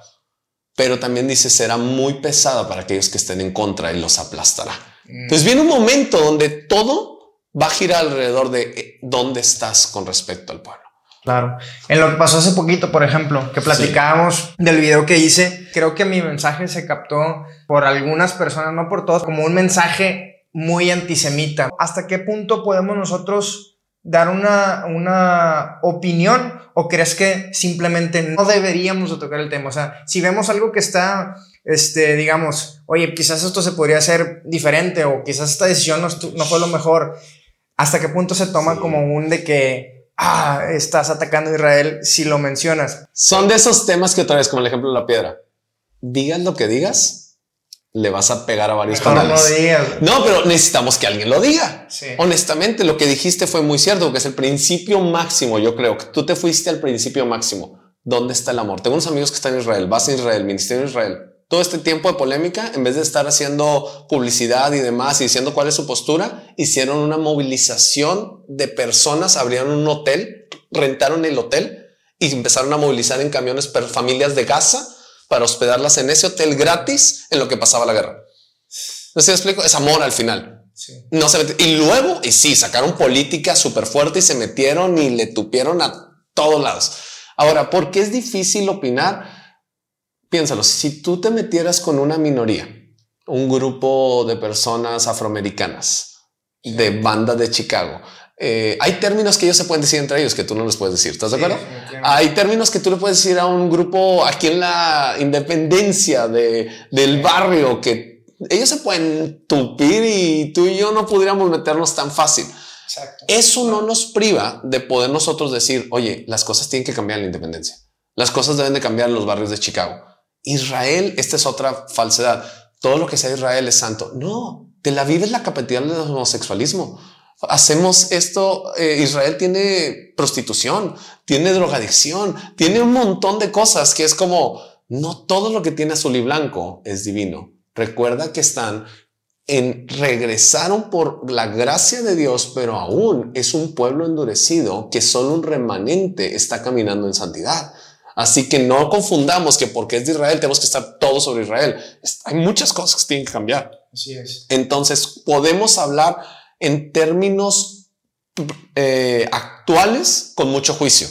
Pero también dice, será muy pesada para aquellos que estén en contra y los aplastará. Entonces viene un momento donde todo va a girar alrededor de eh, dónde estás con respecto al pueblo. Claro. En lo que pasó hace poquito, por ejemplo, que platicábamos del video que hice, creo que mi mensaje se captó por algunas personas, no por todos, como un mensaje muy antisemita. ¿Hasta qué punto podemos nosotros dar una, una opinión o crees que simplemente no deberíamos de tocar el tema? O sea, si vemos algo que está, este, digamos, oye, quizás esto se podría hacer diferente o quizás esta decisión no, no fue lo mejor, ¿hasta qué punto se toma Sí. como un de que, ah, estás atacando a Israel si lo mencionas? Son de esos temas que otra vez, como el ejemplo de la piedra, digas lo que digas, le vas a pegar a varios Mejor no canales. digas. No, pero necesitamos que alguien lo diga. Sí. Honestamente, lo que dijiste fue muy cierto, porque es el principio máximo. Yo creo que tú te fuiste al principio máximo. ¿Dónde está el amor? Tengo unos amigos que están en Israel, vas a Israel, ministerio en Israel. Todo este tiempo de polémica, en vez de estar haciendo publicidad y demás y diciendo cuál es su postura, hicieron una movilización de personas, abrieron un hotel, rentaron el hotel y empezaron a movilizar en camiones per familias de Gaza para hospedarlas en ese hotel gratis en lo que pasaba la guerra. No sé si me explico, es amor al final. Sí. No se y luego, y sí, sacaron política súper fuerte y se metieron y le tupieron a todos lados. Ahora, ¿por qué es difícil opinar? Piénsalo, si tú te metieras con una minoría, un grupo de personas afroamericanas, de banda de Chicago, eh, hay términos que ellos se pueden decir entre ellos que tú no les puedes decir, ¿estás de acuerdo? Hay términos que tú le puedes decir a un grupo aquí en la independencia de, del barrio que ellos se pueden tupir y tú y yo no pudiéramos meternos tan fácil. Exacto. Eso no nos priva de poder nosotros decir, oye, las cosas tienen que cambiar en la independencia. Las cosas deben de cambiar en los barrios de Chicago. Israel, esta es otra falsedad. Todo lo que sea Israel es santo. No, Tel Aviv es la capital del homosexualismo. Hacemos esto, eh, Israel tiene prostitución, tiene drogadicción, tiene un montón de cosas que es como, no todo lo que tiene azul y blanco es divino. Recuerda que están en, regresaron por la gracia de Dios, pero aún es un pueblo endurecido que solo un remanente está caminando en santidad. Así que no confundamos que porque es de Israel tenemos que estar todos sobre Israel. Hay muchas cosas que tienen que cambiar. Así es. Entonces podemos hablar en términos eh, actuales con mucho juicio.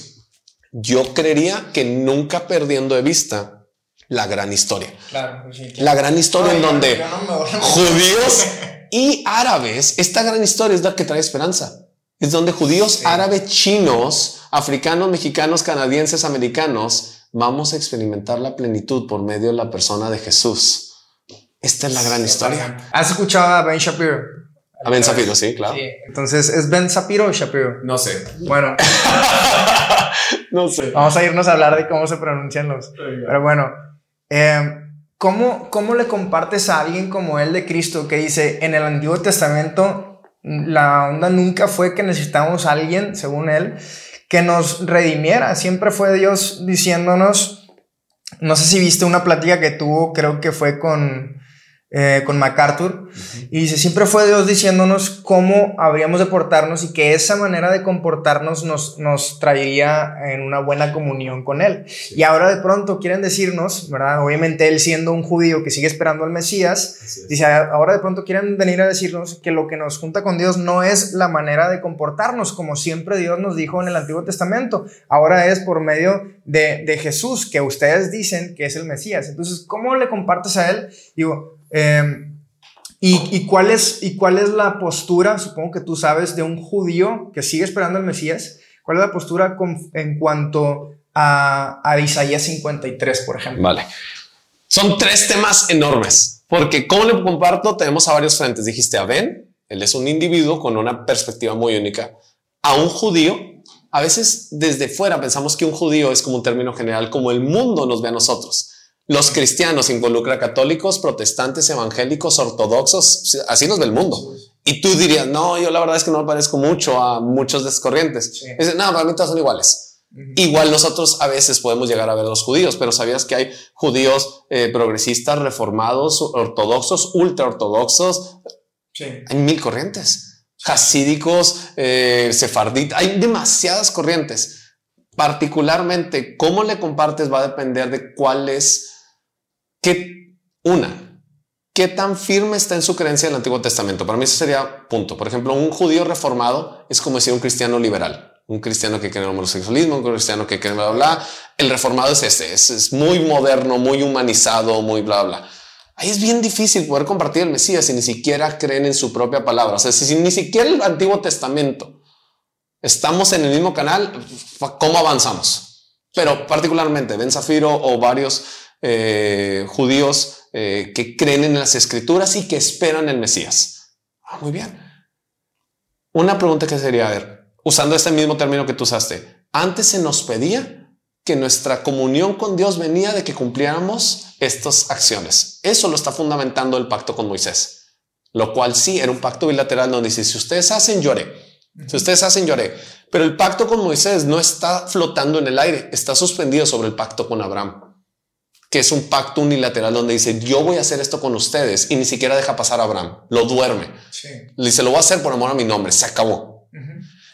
Yo creería que nunca perdiendo de vista la gran historia. Claro, pues sí. La gran historia en Ay, donde yo no judíos y árabes, esta gran historia es la que trae esperanza. Es donde judíos, Sí. árabes, chinos, africanos, mexicanos, canadienses, americanos, vamos a experimentar la plenitud por medio de la persona de Jesús. Esta es la gran historia. ¿Has escuchado a Ben Shapiro? A Ben Zafiro, sí, claro. Sí. Entonces, ¿es Ben Shapiro o Shapiro? No sé. Bueno, no sé. vamos a irnos a hablar de cómo se pronuncian los. Pero bueno, eh, ¿cómo, ¿cómo le compartes a alguien como él de Cristo que dice en el Antiguo Testamento la onda nunca fue que necesitábamos a alguien, según él, que nos redimiera? Siempre fue Dios diciéndonos, no sé si viste una plática que tuvo, creo que fue con eh, con MacArthur, y dice, siempre fue Dios diciéndonos cómo habríamos de portarnos y que esa manera de comportarnos nos, nos traería en una buena comunión con Él. Y ahora de pronto quieren decirnos, ¿verdad? Obviamente Él siendo un judío que sigue esperando al Mesías, dice, ahora de pronto quieren venir a decirnos que lo que nos junta con Dios no es la manera de comportarnos, como siempre Dios nos dijo en el Antiguo Testamento, ahora es por medio de, de Jesús, que ustedes dicen que es el Mesías. Entonces, ¿cómo le compartes a Él? Digo, Em, y, cuál es, ¿Y cuál es la postura, supongo que tú sabes, de un judío que sigue esperando al Mesías? ¿Cuál es la postura en cuanto a, a Isaías 53, por ejemplo? Vale. Son tres temas enormes, porque como le comparto, tenemos a varios frentes. Dijiste a Ben, él es un individuo con una perspectiva muy única. A un judío, a veces desde fuera pensamos que un judío es como un término general, como el mundo nos ve a nosotros. Los cristianos involucra católicos, protestantes, evangélicos, ortodoxos, así nos ve el mundo. Y tú dirías, no, yo la verdad es que no me parezco mucho a muchos de corrientes. no, para mí todos son iguales. Igual nosotros a veces podemos llegar a ver a los judíos, pero ¿sabías que hay judíos eh, progresistas, reformados, ortodoxos, ultra ortodoxos? Hay mil corrientes. Hasídicos, eh, hay demasiadas corrientes. Particularmente, cómo le compartes va a depender de cuál es ¿Qué, una, qué tan firme está en su creencia del Antiguo Testamento? Para mí eso sería punto. Por ejemplo, un judío reformado es como decir un cristiano liberal. Un cristiano que cree en el homosexualismo, un cristiano que cree en bla, bla. El reformado es este, es, muy moderno, muy humanizado, muy bla, bla. Ahí es bien difícil poder compartir el Mesías si ni siquiera creen en su propia palabra. O sea, si, ni siquiera el Antiguo Testamento estamos en el mismo canal, ¿cómo avanzamos? Pero particularmente Ben Zafiro o varios eh, judíos eh, que creen en las escrituras y que esperan el Mesías. Ah, muy bien. Una pregunta que sería, a ver, usando este mismo término que tú usaste, antes se nos pedía que nuestra comunión con Dios venía de que cumpliéramos estas acciones. Eso lo está fundamentando el pacto con Moisés, lo cual sí era un pacto bilateral donde dice, si ustedes hacen, lloré. Si ustedes hacen, lloré. Pero el pacto con Moisés no está flotando en el aire, está suspendido sobre el pacto con Abraham que es un pacto unilateral donde dice, yo voy a hacer esto con ustedes y ni siquiera deja pasar a Abraham, lo duerme. Le dice, lo voy a hacer por amor a mi nombre, se acabó.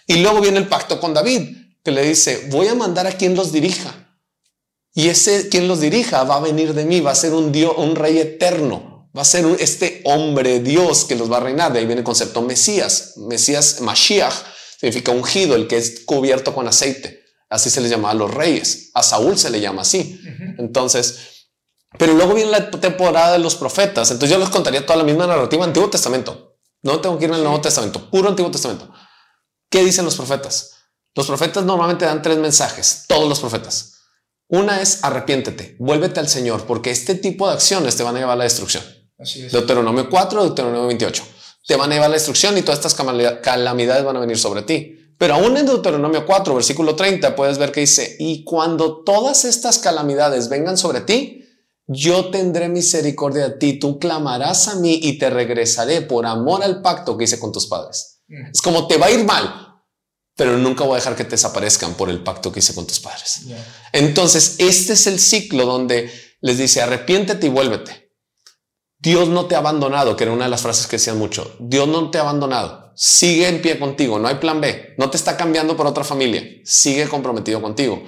Y luego viene el pacto con David, que le dice, voy a mandar a quien los dirija. Y ese quien los dirija va a venir de mí, va a ser un Dios, un rey eterno, va a ser este hombre Dios que los va a reinar. De ahí viene el concepto Mesías. Mesías, Mashiach, significa ungido, el que es cubierto con aceite. Así se les llama a los reyes. A Saúl se le llama así. Entonces, pero luego viene la temporada de los profetas. Entonces yo les contaría toda la misma narrativa Antiguo Testamento. No tengo que irme al Nuevo Testamento, puro Antiguo Testamento. ¿Qué dicen los profetas? Los profetas normalmente dan tres mensajes, todos los profetas. Una es arrepiéntete, vuélvete al Señor, porque este tipo de acciones te van a llevar a la destrucción. Deuteronomio 4, Deuteronomio 28. Te van a llevar a la destrucción y todas estas calamidades van a venir sobre ti. Pero aún en Deuteronomio 4, versículo 30, puedes ver que dice, y cuando todas estas calamidades vengan sobre ti, yo tendré misericordia de ti, tú clamarás a mí y te regresaré por amor al pacto que hice con tus padres. Mm. Es como te va a ir mal, pero nunca voy a dejar que te desaparezcan por el pacto que hice con tus padres. Entonces, este es el ciclo donde les dice, arrepiéntete y vuélvete. Dios no te ha abandonado, que era una de las frases que decían mucho. Dios no te ha abandonado sigue en pie contigo, no hay plan B, no te está cambiando por otra familia, sigue comprometido contigo.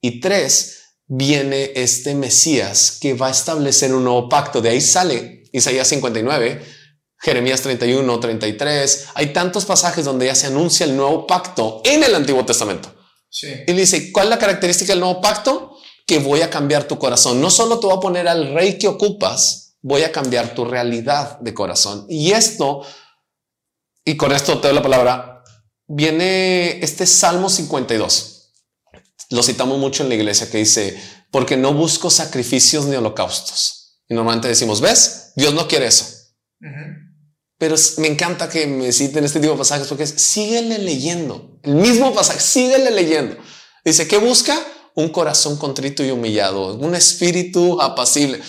Y tres, viene este Mesías que va a establecer un nuevo pacto. De ahí sale Isaías 59, Jeremías 31, 33. Hay tantos pasajes donde ya se anuncia el nuevo pacto en el Antiguo Testamento. Y dice, ¿cuál es la característica del nuevo pacto? Que voy a cambiar tu corazón. No solo te voy a poner al rey que ocupas, voy a cambiar tu realidad de corazón. Y esto y con esto te doy la palabra, viene este Salmo 52. Lo citamos mucho en la iglesia que dice, porque no busco sacrificios ni holocaustos. Y normalmente decimos, ¿ves? Dios no quiere eso. Pero me encanta que me citen este tipo de pasajes porque es, síguele leyendo. El mismo pasaje, síguele leyendo. Dice, ¿qué busca? Un corazón contrito y humillado, un espíritu apacible.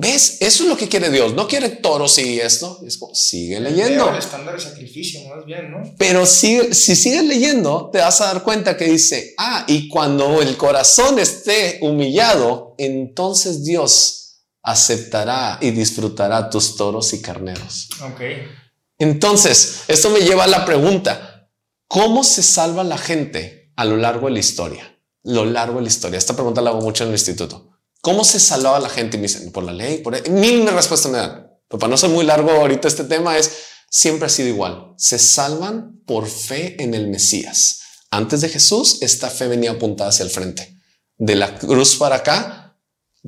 ¿Ves? Eso es lo que quiere Dios. No quiere toros y esto. sigue leyendo. El estándar de sacrificio, más bien, ¿no? Pero si, si sigues leyendo, te vas a dar cuenta que dice, ah, y cuando el corazón esté humillado, entonces Dios aceptará y disfrutará tus toros y carneros. Ok. Entonces, esto me lleva a la pregunta, ¿cómo se salva la gente a lo largo de la historia? Lo largo de la historia. Esta pregunta la hago mucho en el instituto. ¿Cómo se salvaba la gente? Y me dicen, por la ley, por mil respuestas me dan. Pero para no ser muy largo ahorita este tema es, siempre ha sido igual. Se salvan por fe en el Mesías. Antes de Jesús, esta fe venía apuntada hacia el frente. De la cruz para acá,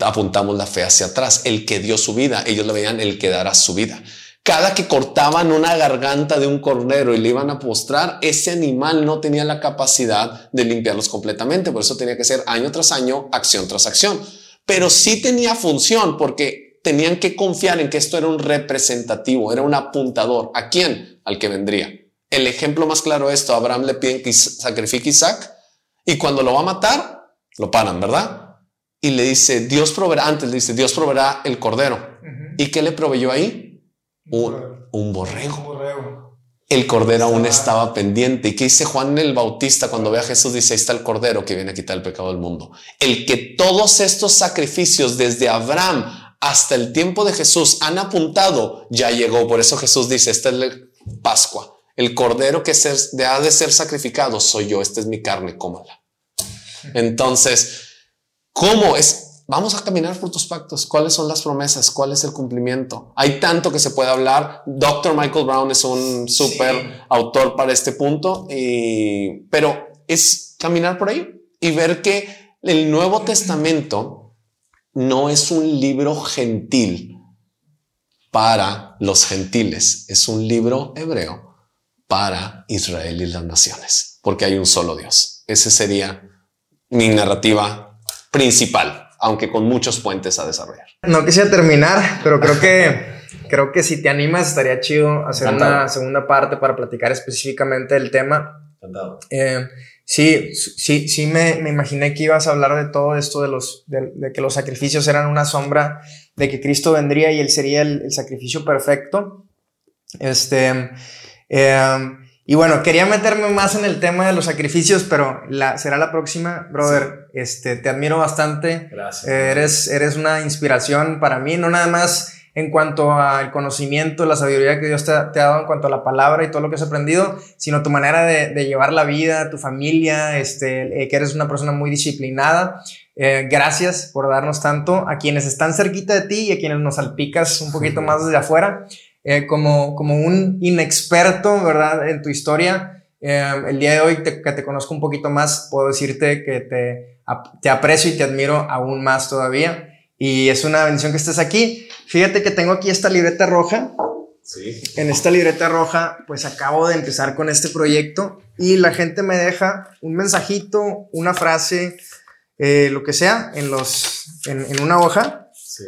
apuntamos la fe hacia atrás. El que dio su vida, ellos le veían el que dará su vida. Cada que cortaban una garganta de un cordero y le iban a postrar, ese animal no tenía la capacidad de limpiarlos completamente. Por eso tenía que ser año tras año, acción tras acción. Pero sí tenía función porque tenían que confiar en que esto era un representativo, era un apuntador. ¿A quién? Al que vendría. El ejemplo más claro de esto, Abraham le piden que sacrifique a Isaac y cuando lo va a matar, lo paran, ¿verdad? Y le dice, Dios proveerá, antes le dice, Dios proveerá el cordero. ¿Y qué le proveyó ahí? Un, borrego. El cordero aún estaba pendiente. ¿Y qué dice Juan el Bautista cuando ve a Jesús? Dice, ahí está el cordero que viene a quitar el pecado del mundo. El que todos estos sacrificios desde Abraham hasta el tiempo de Jesús han apuntado, ya llegó. Por eso Jesús dice, esta es la Pascua. El cordero que ha de ser sacrificado soy yo, esta es mi carne, cómala. Entonces, ¿cómo es? Vamos a caminar por tus pactos. ¿Cuáles son las promesas? ¿Cuál es el cumplimiento? Hay tanto que se puede hablar. Dr. Michael Brown es un súper autor para este punto, y, pero es caminar por ahí y ver que el Nuevo Testamento no es un libro gentil para los gentiles, es un libro hebreo para Israel y las naciones, porque hay un solo Dios. Ese sería mi narrativa principal, aunque con muchos puentes a desarrollar. No quisiera terminar, pero creo que creo que si te animas estaría chido hacer una segunda parte para platicar específicamente del tema. Eh, sí, sí, sí me, me, imaginé que ibas a hablar de todo esto de los de, que los sacrificios eran una sombra de que Cristo vendría y él sería el, el sacrificio perfecto. Este, Em, y bueno, quería meterme más en el tema de los sacrificios, pero la, será la próxima, brother. Este, te admiro bastante. Gracias. eres, eres una inspiración para mí, no nada más en cuanto al conocimiento, la sabiduría que Dios te, ha dado en cuanto a la palabra y todo lo que has aprendido, sino tu manera de, llevar la vida, tu familia, este, eh, que eres una persona muy disciplinada. Eh, gracias por darnos tanto a quienes están cerquita de ti y a quienes nos salpicas un poquito más desde afuera. Eh, como, como un inexperto, ¿verdad? En tu historia, eh, el día de hoy que te conozco un poquito más, puedo decirte que te, te aprecio y te admiro aún más todavía. Y es una bendición que estés aquí. Fíjate que tengo aquí esta libreta roja. Sí. En esta libreta roja, pues acabo de empezar con este proyecto y la gente me deja un mensajito, una frase, eh, lo que sea, en, los, en, en una hoja. Sí.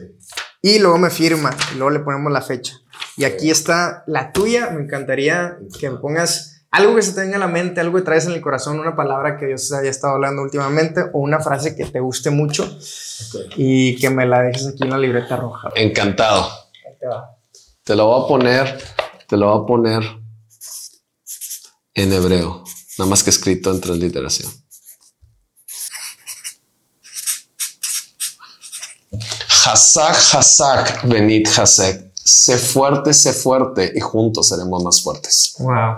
Y luego me firma y luego le ponemos la fecha. Y aquí está la tuya. Me encantaría que me pongas algo que se te venga a la mente, algo que traes en el corazón, una palabra que Dios haya estado hablando últimamente o una frase que te guste mucho y que me la dejes aquí en la libreta roja. Encantado. Te, te lo voy a poner, te lo voy a poner en hebreo, nada más que escrito en transliteración. Hasak, Hasak, Benit, Hasek sé fuerte, sé fuerte y juntos seremos más fuertes. Wow.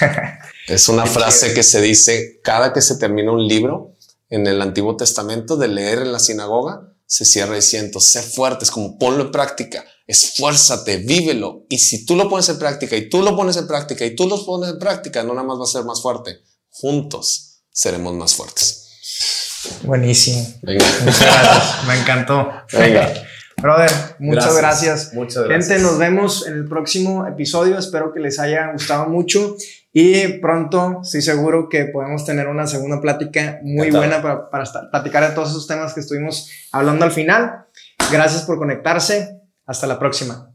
es una frase que se dice cada que se termina un libro en el Antiguo Testamento de leer en la sinagoga, se cierra diciendo, sé fuerte, es como ponlo en práctica, esfuérzate, vívelo. Y si tú lo pones en práctica y tú lo pones en práctica y tú lo pones en práctica, no nada más va a ser más fuerte, juntos seremos más fuertes. Buenísimo. Venga. Me encantó. Venga. Brother, muchas gracias. Muchas gracias. Gente, nos vemos en el próximo episodio. Espero que les haya gustado mucho y pronto estoy seguro que podemos tener una segunda plática muy buena para, para platicar de todos esos temas que estuvimos hablando al final. Gracias por conectarse. Hasta la próxima.